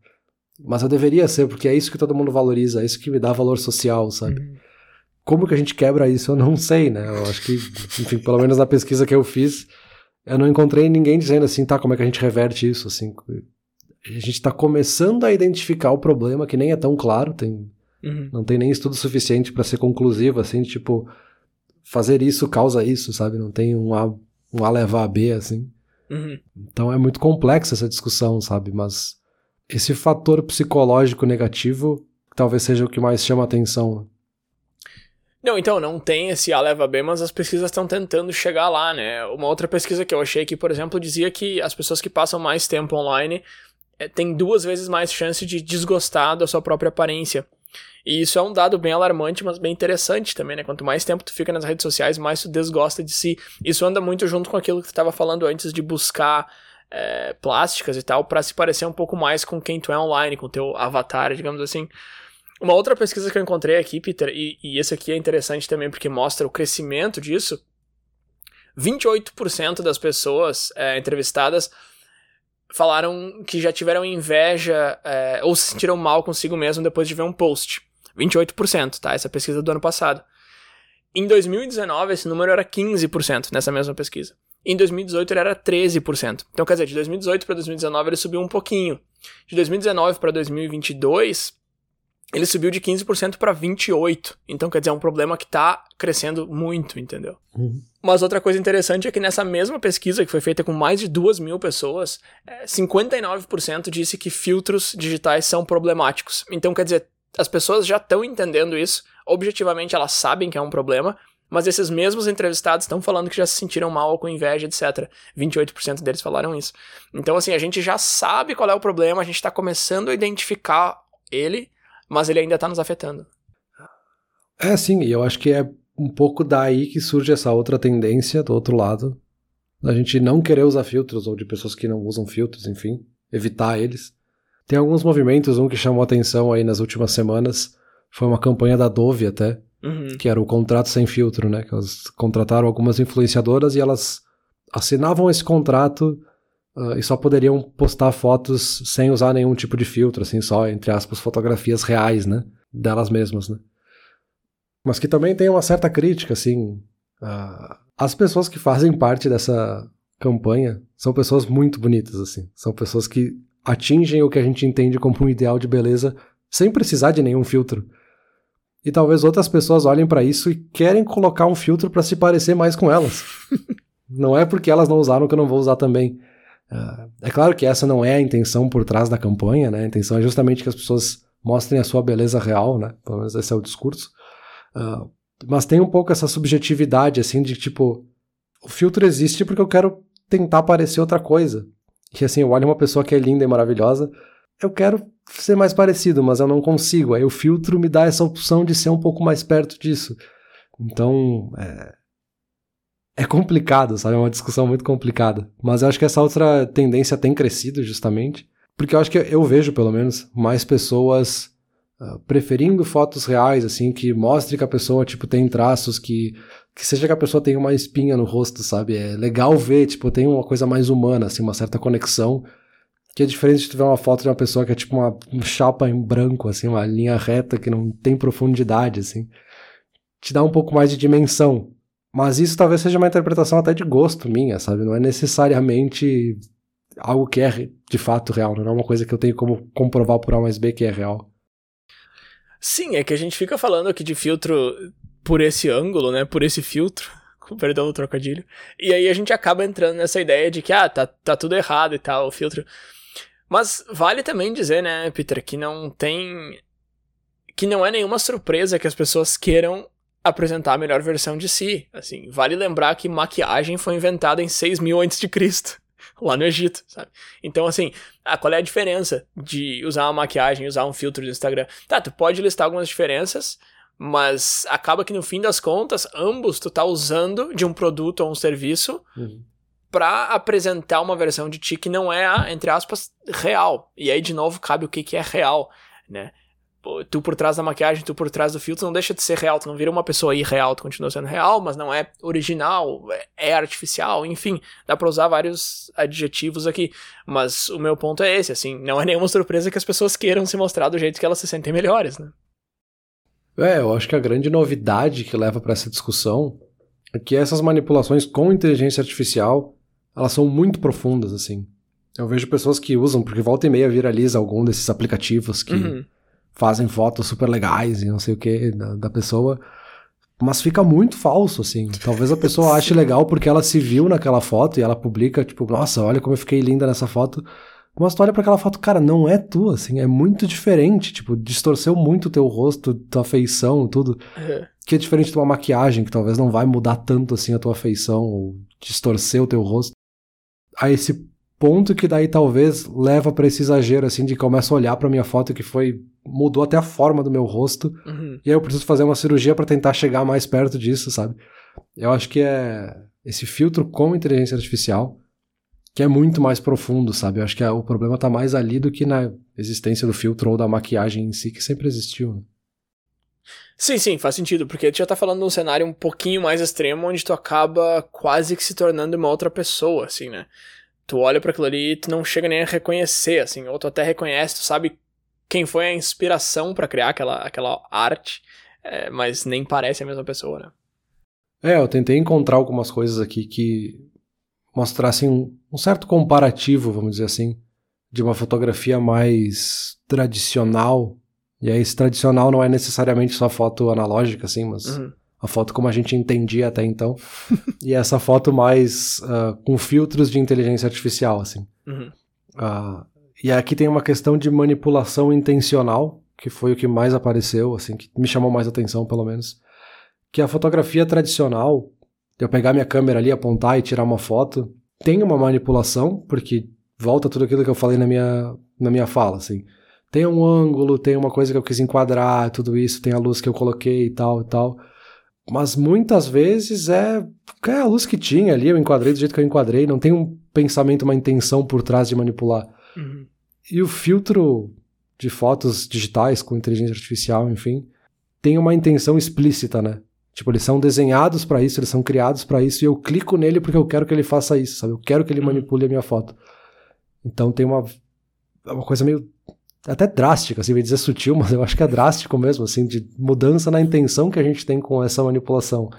Mas eu deveria ser, porque é isso que todo mundo valoriza, é isso que me dá valor social, sabe? Uhum. Como que a gente quebra isso? Eu não sei, né? Eu acho que, enfim, pelo menos na pesquisa que eu fiz, eu não encontrei ninguém dizendo assim, tá, como é que a gente reverte isso, assim. A gente está começando a identificar o problema, que nem é tão claro, tem, uhum. não tem nem estudo suficiente para ser conclusivo, assim, tipo, fazer isso causa isso, sabe? Não tem um A, um a levar a B, assim. Uhum. Então é muito complexa essa discussão, sabe? Mas esse fator psicológico negativo talvez seja o que mais chama atenção. Não, então, não tem esse A leva B, mas as pesquisas estão tentando chegar lá, né? Uma outra pesquisa que eu achei que, por exemplo, dizia que as pessoas que passam mais tempo online é, têm duas vezes mais chance de desgostar da sua própria aparência. E isso é um dado bem alarmante, mas bem interessante também, né? Quanto mais tempo tu fica nas redes sociais, mais tu desgosta de si. Isso anda muito junto com aquilo que tu estava falando antes de buscar é, plásticas e tal, para se parecer um pouco mais com quem tu é online, com teu avatar, digamos assim. Uma outra pesquisa que eu encontrei aqui, Peter, e, e esse aqui é interessante também porque mostra o crescimento disso. 28% das pessoas é, entrevistadas falaram que já tiveram inveja é, ou se sentiram mal consigo mesmo depois de ver um post. 28%, tá? Essa pesquisa do ano passado. Em 2019, esse número era 15% nessa mesma pesquisa. Em 2018 ele era 13%. Então, quer dizer, de 2018 para 2019 ele subiu um pouquinho. De 2019 para 2022, ele subiu de 15% para 28%. Então, quer dizer, é um problema que está crescendo muito, entendeu? Uhum. Mas outra coisa interessante é que nessa mesma pesquisa, que foi feita com mais de 2 mil pessoas, 59% é, disse que filtros digitais são problemáticos. Então, quer dizer, as pessoas já estão entendendo isso, objetivamente elas sabem que é um problema, mas esses mesmos entrevistados estão falando que já se sentiram mal com inveja, etc. 28% deles falaram isso. Então, assim, a gente já sabe qual é o problema, a gente está começando a identificar ele, mas ele ainda está nos afetando. É, sim, e eu acho que é um pouco daí que surge essa outra tendência do outro lado, da gente não querer usar filtros, ou de pessoas que não usam filtros, enfim, evitar eles. Tem alguns movimentos, um que chamou atenção aí nas últimas semanas, foi uma campanha da Dove até, uhum. que era o contrato sem filtro, né? Que elas contrataram algumas influenciadoras e elas assinavam esse contrato Uh, e só poderiam postar fotos sem usar nenhum tipo de filtro, assim, só, entre aspas, fotografias reais, né? Delas mesmas, né? Mas que também tem uma certa crítica, assim. Uh, as pessoas que fazem parte dessa campanha são pessoas muito bonitas, assim. São pessoas que atingem o que a gente entende como um ideal de beleza sem precisar de nenhum filtro. E talvez outras pessoas olhem para isso e querem colocar um filtro para se parecer mais com elas. não é porque elas não usaram que eu não vou usar também. É claro que essa não é a intenção por trás da campanha, né? A intenção é justamente que as pessoas mostrem a sua beleza real, né? Pelo menos esse é o discurso. Uh, mas tem um pouco essa subjetividade, assim, de tipo, o filtro existe porque eu quero tentar parecer outra coisa. E assim, eu olho uma pessoa que é linda e maravilhosa, eu quero ser mais parecido, mas eu não consigo. Aí o filtro me dá essa opção de ser um pouco mais perto disso. Então, é, é complicado, sabe? É uma discussão muito complicada. Mas eu acho que essa outra tendência tem crescido justamente, porque eu acho que eu vejo, pelo menos, mais pessoas uh, preferindo fotos reais, assim, que mostre que a pessoa, tipo, tem traços que que seja que a pessoa tenha uma espinha no rosto, sabe? É legal ver, tipo, tem uma coisa mais humana, assim, uma certa conexão, que é diferente de tu uma foto de uma pessoa que é tipo uma chapa em branco, assim, uma linha reta que não tem profundidade, assim. Te dá um pouco mais de dimensão. Mas isso talvez seja uma interpretação até de gosto minha, sabe? Não é necessariamente algo que é de fato real, não é uma coisa que eu tenho como comprovar por A mais B que é real. Sim, é que a gente fica falando aqui de filtro por esse ângulo, né? Por esse filtro. Com perdão do trocadilho. E aí a gente acaba entrando nessa ideia de que, ah, tá, tá tudo errado e tal, o filtro. Mas vale também dizer, né, Peter, que não tem. Que não é nenhuma surpresa que as pessoas queiram apresentar a melhor versão de si. Assim, vale lembrar que maquiagem foi inventada em 6000 a.C., lá no Egito, sabe? Então, assim, ah, qual é a diferença de usar uma maquiagem, usar um filtro do Instagram? Tá, tu pode listar algumas diferenças, Mas acaba que no fim das contas, ambos tu tá usando de um produto ou um serviço uhum. para apresentar uma versão de ti que não é a, entre aspas, real. E aí, de novo, cabe o que, que é real, né? Tu por trás da maquiagem, tu por trás do filtro, não deixa de ser real, tu não vira uma pessoa irreal, tu continua sendo real, mas não é original, é, é artificial, enfim, dá pra usar vários adjetivos aqui, mas o meu ponto é esse, assim, não é nenhuma surpresa que as pessoas queiram se mostrar do jeito que elas se sentem melhores, né? É, eu acho que a grande novidade que leva para essa discussão é que essas manipulações com inteligência artificial, elas são muito profundas, assim. Eu vejo pessoas que usam, porque volta e meia viraliza algum desses aplicativos que... Uhum fazem fotos super legais e não sei o que da, da pessoa. Mas fica muito falso, assim. Talvez a pessoa ache legal porque ela se viu naquela foto e ela publica, tipo, nossa, olha como eu fiquei linda nessa foto. Mas tu olha pra aquela foto, cara, não é tu, assim, é muito diferente. Tipo, distorceu muito o teu rosto, tua feição, tudo. Uhum. Que é diferente de uma maquiagem, que talvez não vai mudar tanto assim a tua feição, ou distorcer o teu rosto. A esse ponto que daí talvez leva para esse exagero, assim, de começa a olhar pra minha foto que foi mudou até a forma do meu rosto. Uhum. E aí eu preciso fazer uma cirurgia para tentar chegar mais perto disso, sabe? Eu acho que é esse filtro com inteligência artificial que é muito mais profundo, sabe? Eu acho que o problema tá mais ali do que na existência do filtro ou da maquiagem em si, que sempre existiu. Né? Sim, sim, faz sentido, porque tu já tá falando de um cenário um pouquinho mais extremo, onde tu acaba quase que se tornando uma outra pessoa, assim, né? Tu olha para aquilo ali e tu não chega nem a reconhecer, assim, ou tu até reconhece, tu sabe quem foi a inspiração para criar aquela, aquela arte, é, mas nem parece a mesma pessoa, né? É, eu tentei encontrar algumas coisas aqui que mostrassem um, um certo comparativo, vamos dizer assim, de uma fotografia mais tradicional. E aí, esse tradicional não é necessariamente só foto analógica, assim, mas uhum. a foto como a gente entendia até então. e essa foto mais uh, com filtros de inteligência artificial, assim. Uhum. Uh, e aqui tem uma questão de manipulação intencional, que foi o que mais apareceu, assim, que me chamou mais atenção, pelo menos. Que a fotografia tradicional, de eu pegar minha câmera ali, apontar e tirar uma foto, tem uma manipulação, porque volta tudo aquilo que eu falei na minha, na minha fala, assim. Tem um ângulo, tem uma coisa que eu quis enquadrar, tudo isso, tem a luz que eu coloquei e tal e tal. Mas muitas vezes é, é a luz que tinha ali, eu enquadrei do jeito que eu enquadrei, não tem um pensamento, uma intenção por trás de manipular. E o filtro de fotos digitais com inteligência artificial, enfim, tem uma intenção explícita, né? Tipo, eles são desenhados para isso, eles são criados para isso, e eu clico nele porque eu quero que ele faça isso, sabe? Eu quero que ele uhum. manipule a minha foto. Então tem uma, uma coisa meio até drástica, assim, vai dizer sutil, mas eu acho que é drástico mesmo, assim, de mudança na intenção que a gente tem com essa manipulação.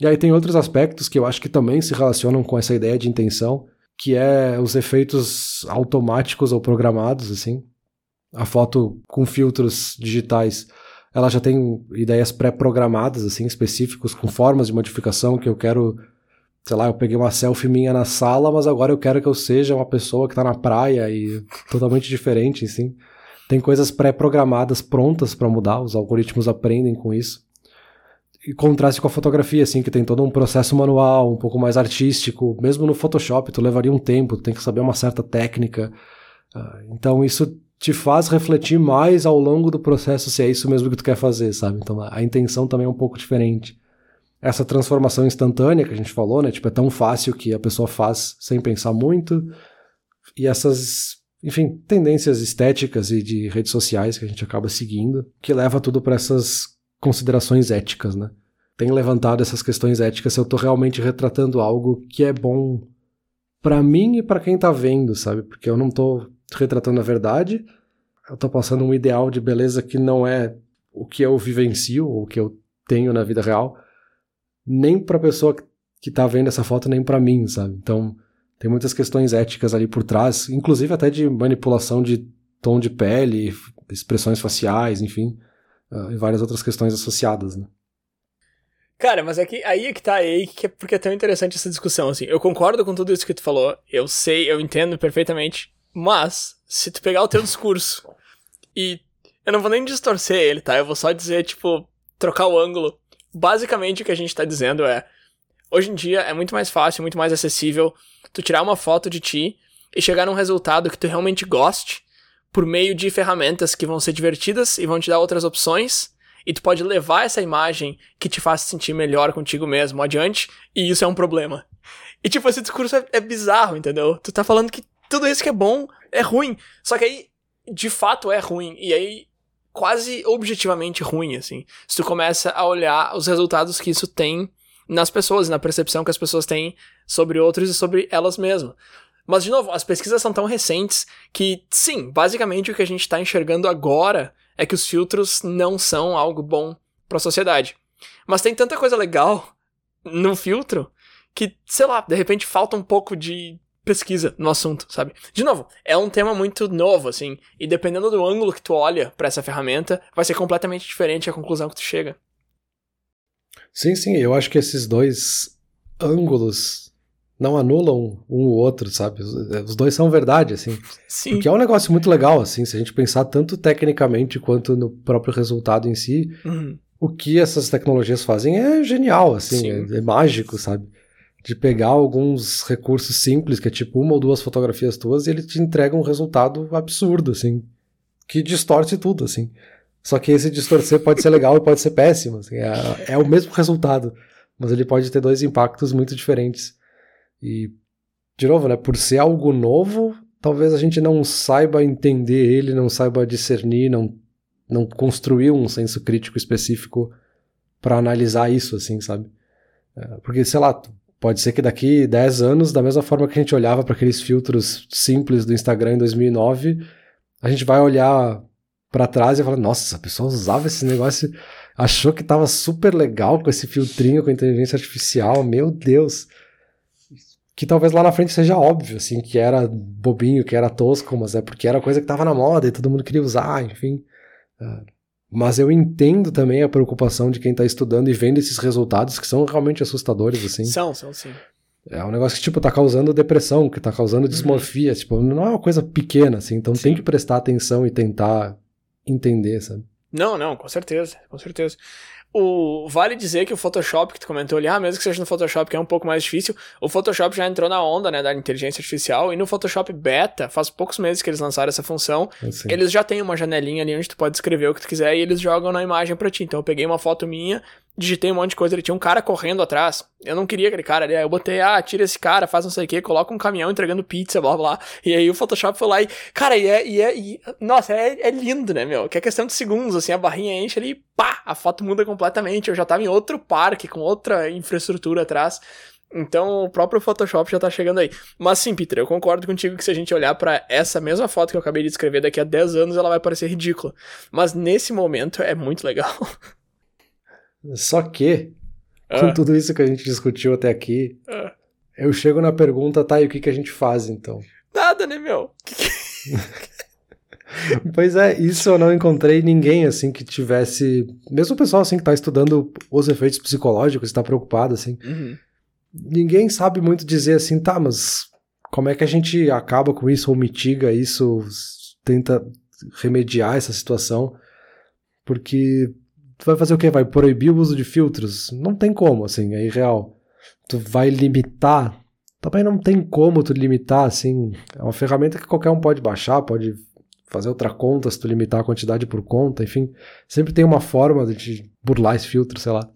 E aí tem outros aspectos que eu acho que também se relacionam com essa ideia de intenção, que é os efeitos automáticos ou programados, assim. A foto com filtros digitais, ela já tem ideias pré-programadas, assim, específicos, com formas de modificação que eu quero. Sei lá, eu peguei uma selfie minha na sala, mas agora eu quero que eu seja uma pessoa que tá na praia e totalmente diferente, assim. Tem coisas pré-programadas prontas para mudar, os algoritmos aprendem com isso contraste com a fotografia, assim, que tem todo um processo manual, um pouco mais artístico. Mesmo no Photoshop, tu levaria um tempo, tu tem que saber uma certa técnica. Uh, então isso te faz refletir mais ao longo do processo se é isso mesmo que tu quer fazer, sabe? Então a intenção também é um pouco diferente. Essa transformação instantânea que a gente falou, né? Tipo, é tão fácil que a pessoa faz sem pensar muito. E essas, enfim, tendências estéticas e de redes sociais que a gente acaba seguindo, que leva tudo para essas considerações éticas, né? Tem levantado essas questões éticas se eu tô realmente retratando algo que é bom para mim e para quem tá vendo, sabe? Porque eu não tô retratando a verdade, eu tô passando um ideal de beleza que não é o que eu vivencio ou o que eu tenho na vida real, nem para pessoa que tá vendo essa foto, nem para mim, sabe? Então, tem muitas questões éticas ali por trás, inclusive até de manipulação de tom de pele, expressões faciais, enfim uh, e várias outras questões associadas, né? Cara, mas é que aí é que tá aí, que é porque é tão interessante essa discussão, assim. Eu concordo com tudo isso que tu falou, eu sei, eu entendo perfeitamente, mas se tu pegar o teu discurso e eu não vou nem distorcer ele, tá? Eu vou só dizer, tipo, trocar o ângulo. Basicamente o que a gente tá dizendo é, hoje em dia é muito mais fácil, muito mais acessível tu tirar uma foto de ti e chegar num resultado que tu realmente goste por meio de ferramentas que vão ser divertidas e vão te dar outras opções e tu pode levar essa imagem que te faz sentir melhor contigo mesmo adiante, e isso é um problema. E tipo, esse discurso é, é bizarro, entendeu? Tu tá falando que tudo isso que é bom é ruim. Só que aí, de fato, é ruim. E aí, quase objetivamente ruim, assim. Se tu começa a olhar os resultados que isso tem nas pessoas, na percepção que as pessoas têm sobre outros e sobre elas mesmas. Mas, de novo, as pesquisas são tão recentes que, sim, basicamente o que a gente está enxergando agora é que os filtros não são algo bom para a sociedade. Mas tem tanta coisa legal no filtro que, sei lá, de repente falta um pouco de pesquisa no assunto, sabe? De novo, é um tema muito novo, assim, e dependendo do ângulo que tu olha para essa ferramenta, vai ser completamente diferente a conclusão que tu chega. Sim, sim, eu acho que esses dois ângulos não anulam um o outro, sabe? Os dois são verdade, assim. Sim. Porque é um negócio muito legal, assim, se a gente pensar tanto tecnicamente quanto no próprio resultado em si, uhum. o que essas tecnologias fazem é genial, assim, é, é, mágico, sabe? De pegar alguns recursos simples, que é tipo uma ou duas fotografias tuas, e ele te entrega um resultado absurdo, assim, que distorce tudo, assim. Só que esse distorcer pode ser legal e pode ser péssimo. Assim, é, é, o mesmo resultado, mas ele pode ter dois impactos muito diferentes. E, de novo, né, por ser algo novo, talvez a gente não saiba entender ele, não saiba discernir, não, não construir um senso crítico específico para analisar isso, assim, sabe? É, porque, sei lá, pode ser que daqui 10 anos, da mesma forma que a gente olhava para aqueles filtros simples do Instagram em 2009, a gente vai olhar para trás e fala: Nossa, essa pessoa usava esse negócio, achou que tava super legal com esse filtrinho com inteligência artificial, meu Deus. Que talvez lá na frente seja óbvio, assim, que era bobinho, que era tosco, mas é porque era coisa que tava na moda e todo mundo queria usar, enfim. É, mas eu entendo também a preocupação de quem está estudando e vendo esses resultados que são realmente assustadores, assim. São, são sim. É um negócio que, tipo, tá causando depressão, que tá causando uhum. dismorfia, uhum. tipo, não é uma coisa pequena, assim, então sim. tem que prestar atenção e tentar entender, sabe? Não, não, com certeza, com certeza. O, vale dizer que o Photoshop que tu comentou ali, ah, mesmo que seja no Photoshop que é um pouco mais difícil, o Photoshop já entrou na onda, né, da inteligência artificial, e no Photoshop Beta, faz poucos meses que eles lançaram essa função, assim. eles já têm uma janelinha ali onde tu pode escrever o que tu quiser e eles jogam na imagem pra ti. Então eu peguei uma foto minha, digitei um monte de coisa, ele tinha um cara correndo atrás. Eu não queria aquele cara ali, aí eu botei, ah, tira esse cara, faz não sei o que, coloca um caminhão entregando pizza, blá blá. E aí o Photoshop foi lá e, cara, e é, e é, e, nossa, é, é lindo, né, meu? Que é questão de segundos, assim, a barrinha enche ali, pá, a foto muda completamente. Eu já tava em outro parque, com outra infraestrutura atrás. Então o próprio Photoshop já tá chegando aí. Mas sim, Peter, eu concordo contigo que se a gente olhar para essa mesma foto que eu acabei de descrever daqui a 10 anos, ela vai parecer ridícula. Mas nesse momento é muito legal. Só que, ah. com tudo isso que a gente discutiu até aqui, ah. eu chego na pergunta, tá, e o que, que a gente faz então? Nada, né, meu? pois é, isso eu não encontrei ninguém assim que tivesse. Mesmo o pessoal assim que tá estudando os efeitos psicológicos, está preocupado assim. Uhum. Ninguém sabe muito dizer assim, tá, mas como é que a gente acaba com isso ou mitiga isso, tenta remediar essa situação? Porque tu vai fazer o quê? Vai proibir o uso de filtros? Não tem como, assim, é irreal. Tu vai limitar? Também não tem como tu limitar, assim. É uma ferramenta que qualquer um pode baixar, pode fazer outra conta se tu limitar a quantidade por conta, enfim. Sempre tem uma forma de burlar esse filtro, sei lá.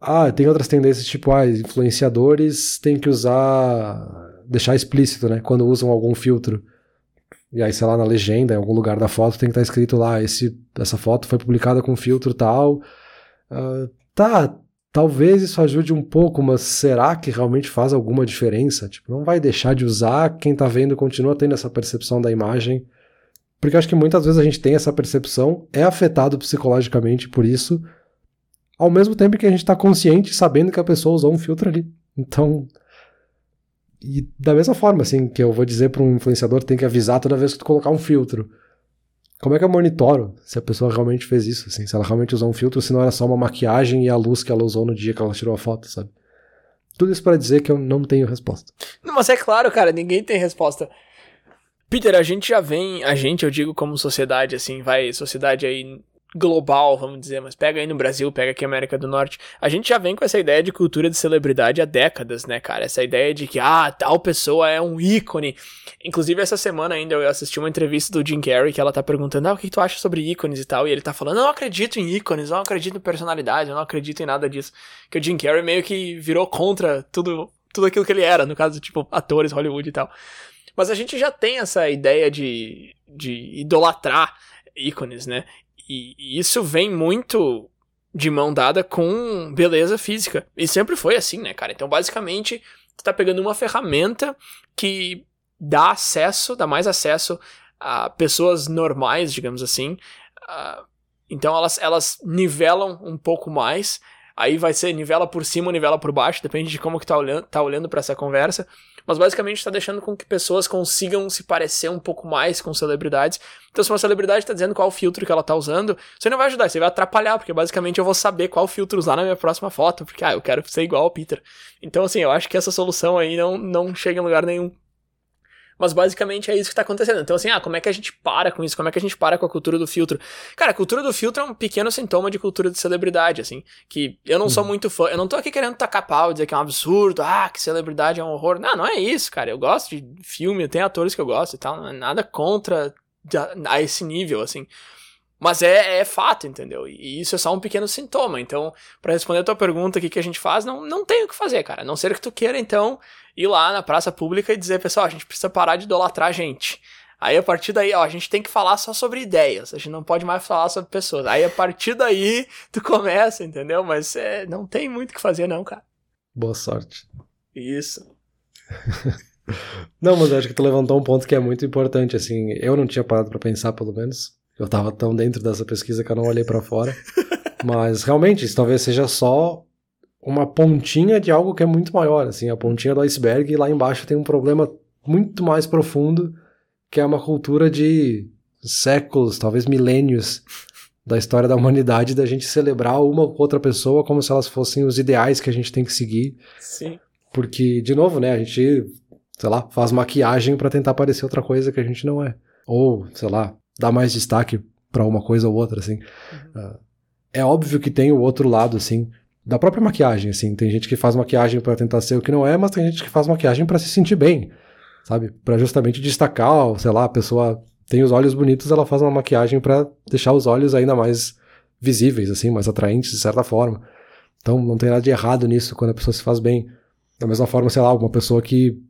Ah, tem outras tendências, tipo, ah, influenciadores têm que usar. deixar explícito, né? Quando usam algum filtro. E aí, sei lá, na legenda, em algum lugar da foto, tem que estar tá escrito lá: esse, essa foto foi publicada com filtro tal. Uh, tá, talvez isso ajude um pouco, mas será que realmente faz alguma diferença? Tipo, não vai deixar de usar, quem tá vendo continua tendo essa percepção da imagem. Porque acho que muitas vezes a gente tem essa percepção, é afetado psicologicamente por isso, ao mesmo tempo que a gente tá consciente, sabendo que a pessoa usou um filtro ali. Então, e da mesma forma, assim, que eu vou dizer para um influenciador tem que avisar toda vez que tu colocar um filtro. Como é que eu monitoro se a pessoa realmente fez isso, assim, se ela realmente usou um filtro, se não era só uma maquiagem e a luz que ela usou no dia que ela tirou a foto, sabe? Tudo isso para dizer que eu não tenho resposta. Não, mas é claro, cara, ninguém tem resposta. Peter, a gente já vem, a gente, eu digo como sociedade, assim, vai, sociedade aí global, vamos dizer, mas pega aí no Brasil, pega aqui América do Norte, a gente já vem com essa ideia de cultura de celebridade há décadas, né, cara? Essa ideia de que, ah, tal pessoa é um ícone. Inclusive, essa semana ainda eu assisti uma entrevista do Jim Carrey que ela tá perguntando, ah, o que tu acha sobre ícones e tal? E ele tá falando, não acredito em ícones, não acredito em personalidade, eu não acredito em nada disso. Que o Jim Carrey meio que virou contra tudo, tudo aquilo que ele era, no caso, tipo, atores, Hollywood e tal. Mas a gente já tem essa ideia de, de idolatrar ícones, né? E, isso vem muito de mão dada com beleza física. E sempre foi assim, né, cara? Então, basicamente, tu tá pegando uma ferramenta que dá acesso, dá mais acesso a pessoas normais, digamos assim. Uh, então, elas, elas nivelam um pouco mais. Aí vai ser nivela por cima nivela por baixo, depende de como que tá olhando, tá olhando para essa conversa mas basicamente está deixando com que pessoas consigam se parecer um pouco mais com celebridades. Então, se uma celebridade está dizendo qual filtro que ela está usando, você não vai ajudar, você vai atrapalhar, porque basicamente eu vou saber qual filtro usar na minha próxima foto, porque, ah, eu quero ser igual ao Peter. Então, assim, eu acho que essa solução aí não, não chega em lugar nenhum. Mas basicamente é isso que tá acontecendo. Então, assim, ah, como é que a gente para com isso? Como é que a gente para com a cultura do filtro? Cara, a cultura do filtro é um pequeno sintoma de cultura de celebridade, assim. Que eu não sou uhum. muito fã. Eu não tô aqui querendo tacar pau, dizer que é um absurdo, ah, que celebridade é um horror. Não, não é isso, cara. Eu gosto de filme, tem atores que eu gosto e tal. Não é nada contra a esse nível, assim. Mas é, é fato, entendeu? E isso é só um pequeno sintoma. Então, para responder a tua pergunta, o que, que a gente faz? Não, não tem o que fazer, cara. A não ser que tu queira, então, ir lá na praça pública e dizer, pessoal, a gente precisa parar de idolatrar a gente. Aí, a partir daí, ó, a gente tem que falar só sobre ideias. A gente não pode mais falar sobre pessoas. Aí, a partir daí, tu começa, entendeu? Mas é, não tem muito o que fazer, não, cara. Boa sorte. Isso. não, mas eu acho que tu levantou um ponto que é muito importante, assim. Eu não tinha parado para pensar, pelo menos. Eu tava tão dentro dessa pesquisa que eu não olhei para fora. Mas realmente, isso talvez seja só uma pontinha de algo que é muito maior, assim, a pontinha do iceberg e lá embaixo tem um problema muito mais profundo, que é uma cultura de séculos, talvez milênios da história da humanidade da gente celebrar uma ou outra pessoa como se elas fossem os ideais que a gente tem que seguir. Sim. Porque de novo, né, a gente, sei lá, faz maquiagem para tentar parecer outra coisa que a gente não é. Ou, sei lá, dar mais destaque para uma coisa ou outra, assim. Uhum. Uh, é óbvio que tem o outro lado, assim, da própria maquiagem, assim. Tem gente que faz maquiagem para tentar ser o que não é, mas tem gente que faz maquiagem para se sentir bem, sabe? Para justamente destacar, sei lá, a pessoa tem os olhos bonitos, ela faz uma maquiagem para deixar os olhos ainda mais visíveis, assim, mais atraentes de certa forma. Então não tem nada de errado nisso quando a pessoa se faz bem. Da mesma forma, sei lá, uma pessoa que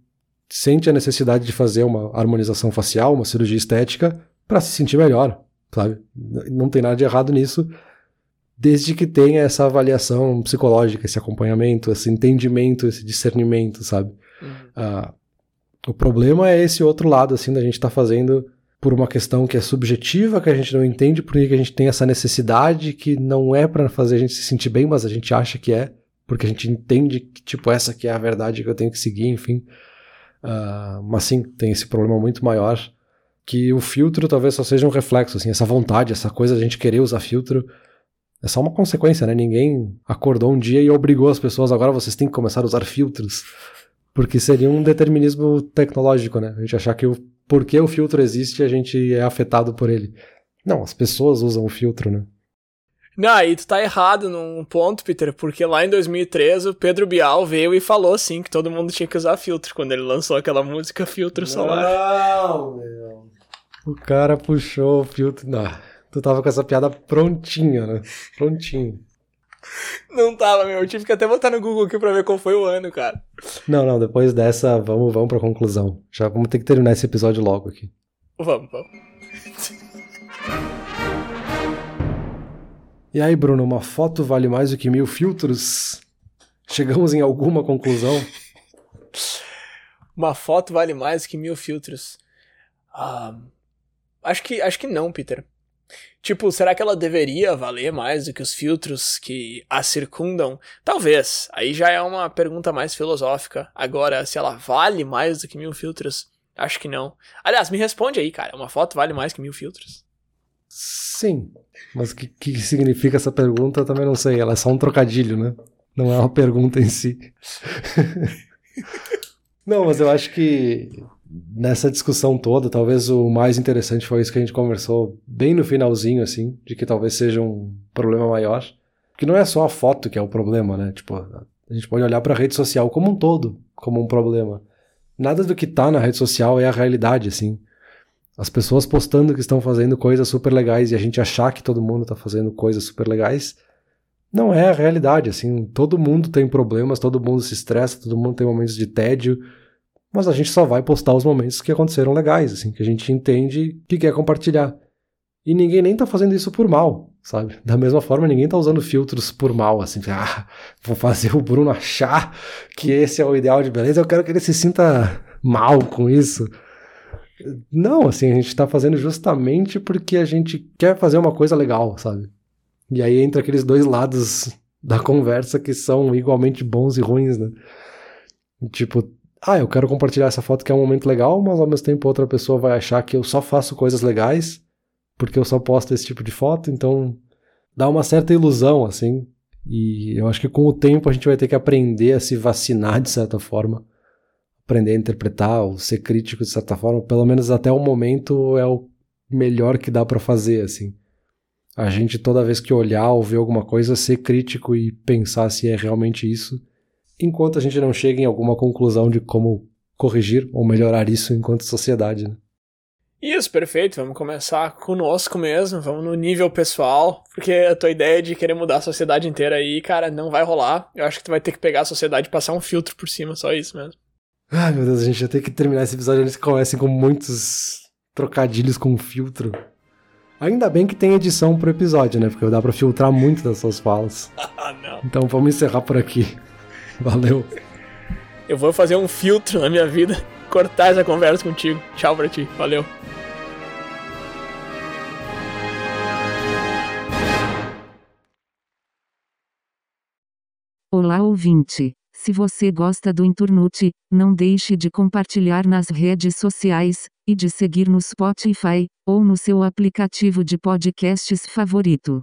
sente a necessidade de fazer uma harmonização facial, uma cirurgia estética, para se sentir melhor, sabe? Não tem nada de errado nisso, desde que tenha essa avaliação psicológica, esse acompanhamento, esse entendimento, esse discernimento, sabe? Uhum. Uh, o problema é esse outro lado, assim, da gente estar tá fazendo por uma questão que é subjetiva, que a gente não entende por que a gente tem essa necessidade que não é para fazer a gente se sentir bem, mas a gente acha que é, porque a gente entende que, tipo, essa que é a verdade que eu tenho que seguir, enfim. Uh, mas sim, tem esse problema muito maior que o filtro talvez só seja um reflexo, assim, essa vontade, essa coisa de a gente querer usar filtro, é só uma consequência, né? Ninguém acordou um dia e obrigou as pessoas, agora vocês têm que começar a usar filtros, porque seria um determinismo tecnológico, né? A gente achar que o porquê o filtro existe, a gente é afetado por ele. Não, as pessoas usam o filtro, né? Não, aí tu tá errado num ponto, Peter, porque lá em 2013 o Pedro Bial veio e falou assim que todo mundo tinha que usar filtro quando ele lançou aquela música Filtro Solar. Não, meu. O cara puxou o filtro. Não, tu tava com essa piada prontinha, né? Prontinho. Não tava, meu. Eu tive que até botar no Google aqui pra ver qual foi o ano, cara. Não, não. Depois dessa, vamos, vamos pra conclusão. Já vamos ter que terminar esse episódio logo aqui. Vamos, vamos. E aí, Bruno, uma foto vale mais do que mil filtros? Chegamos em alguma conclusão? uma foto vale mais do que mil filtros. Ah, Acho que, acho que não, Peter. Tipo, será que ela deveria valer mais do que os filtros que a circundam? Talvez. Aí já é uma pergunta mais filosófica. Agora, se ela vale mais do que mil filtros? Acho que não. Aliás, me responde aí, cara. Uma foto vale mais que mil filtros? Sim. Mas o que, que significa essa pergunta eu também não sei. Ela é só um trocadilho, né? Não é uma pergunta em si. não, mas eu acho que nessa discussão toda, talvez o mais interessante foi isso que a gente conversou bem no finalzinho, assim, de que talvez seja um problema maior. Que não é só a foto que é o problema, né? Tipo, a gente pode olhar para a rede social como um todo, como um problema. Nada do que tá na rede social é a realidade, assim. As pessoas postando que estão fazendo coisas super legais e a gente achar que todo mundo tá fazendo coisas super legais, não é a realidade, assim. Todo mundo tem problemas, todo mundo se estressa, todo mundo tem momentos de tédio, mas a gente só vai postar os momentos que aconteceram legais, assim, que a gente entende que quer compartilhar. E ninguém nem tá fazendo isso por mal, sabe? Da mesma forma, ninguém tá usando filtros por mal, assim, ah, vou fazer o Bruno achar que esse é o ideal de beleza, eu quero que ele se sinta mal com isso. Não, assim, a gente tá fazendo justamente porque a gente quer fazer uma coisa legal, sabe? E aí entra aqueles dois lados da conversa que são igualmente bons e ruins, né? Tipo, ah, eu quero compartilhar essa foto que é um momento legal, mas ao mesmo tempo outra pessoa vai achar que eu só faço coisas legais porque eu só posto esse tipo de foto, então dá uma certa ilusão, assim. E eu acho que com o tempo a gente vai ter que aprender a se vacinar de certa forma, aprender a interpretar, ou ser crítico de certa forma, pelo menos até o momento é o melhor que dá para fazer, assim. A gente toda vez que olhar ou ver alguma coisa ser crítico e pensar se é realmente isso enquanto a gente não chega em alguma conclusão de como corrigir ou melhorar isso enquanto sociedade. Né? Isso, perfeito. Vamos começar conosco mesmo, vamos no nível pessoal, porque a tua ideia de querer mudar a sociedade inteira aí, cara, não vai rolar. Eu acho que tu vai ter que pegar a sociedade e passar um filtro por cima, só isso mesmo. Ai, meu Deus, a gente vai ter que terminar esse episódio antes que comecem com muitos trocadilhos com filtro. Ainda bem que tem edição pro episódio, né? Porque dá pra filtrar muito das suas falas. ah, não. Então vamos encerrar por aqui. Valeu. Eu vou fazer um filtro na minha vida, cortar essa conversa contigo. Tchau pra ti. Valeu. Olá ouvinte. Se você gosta do Inturnute, não deixe de compartilhar nas redes sociais e de seguir no Spotify ou no seu aplicativo de podcasts favorito.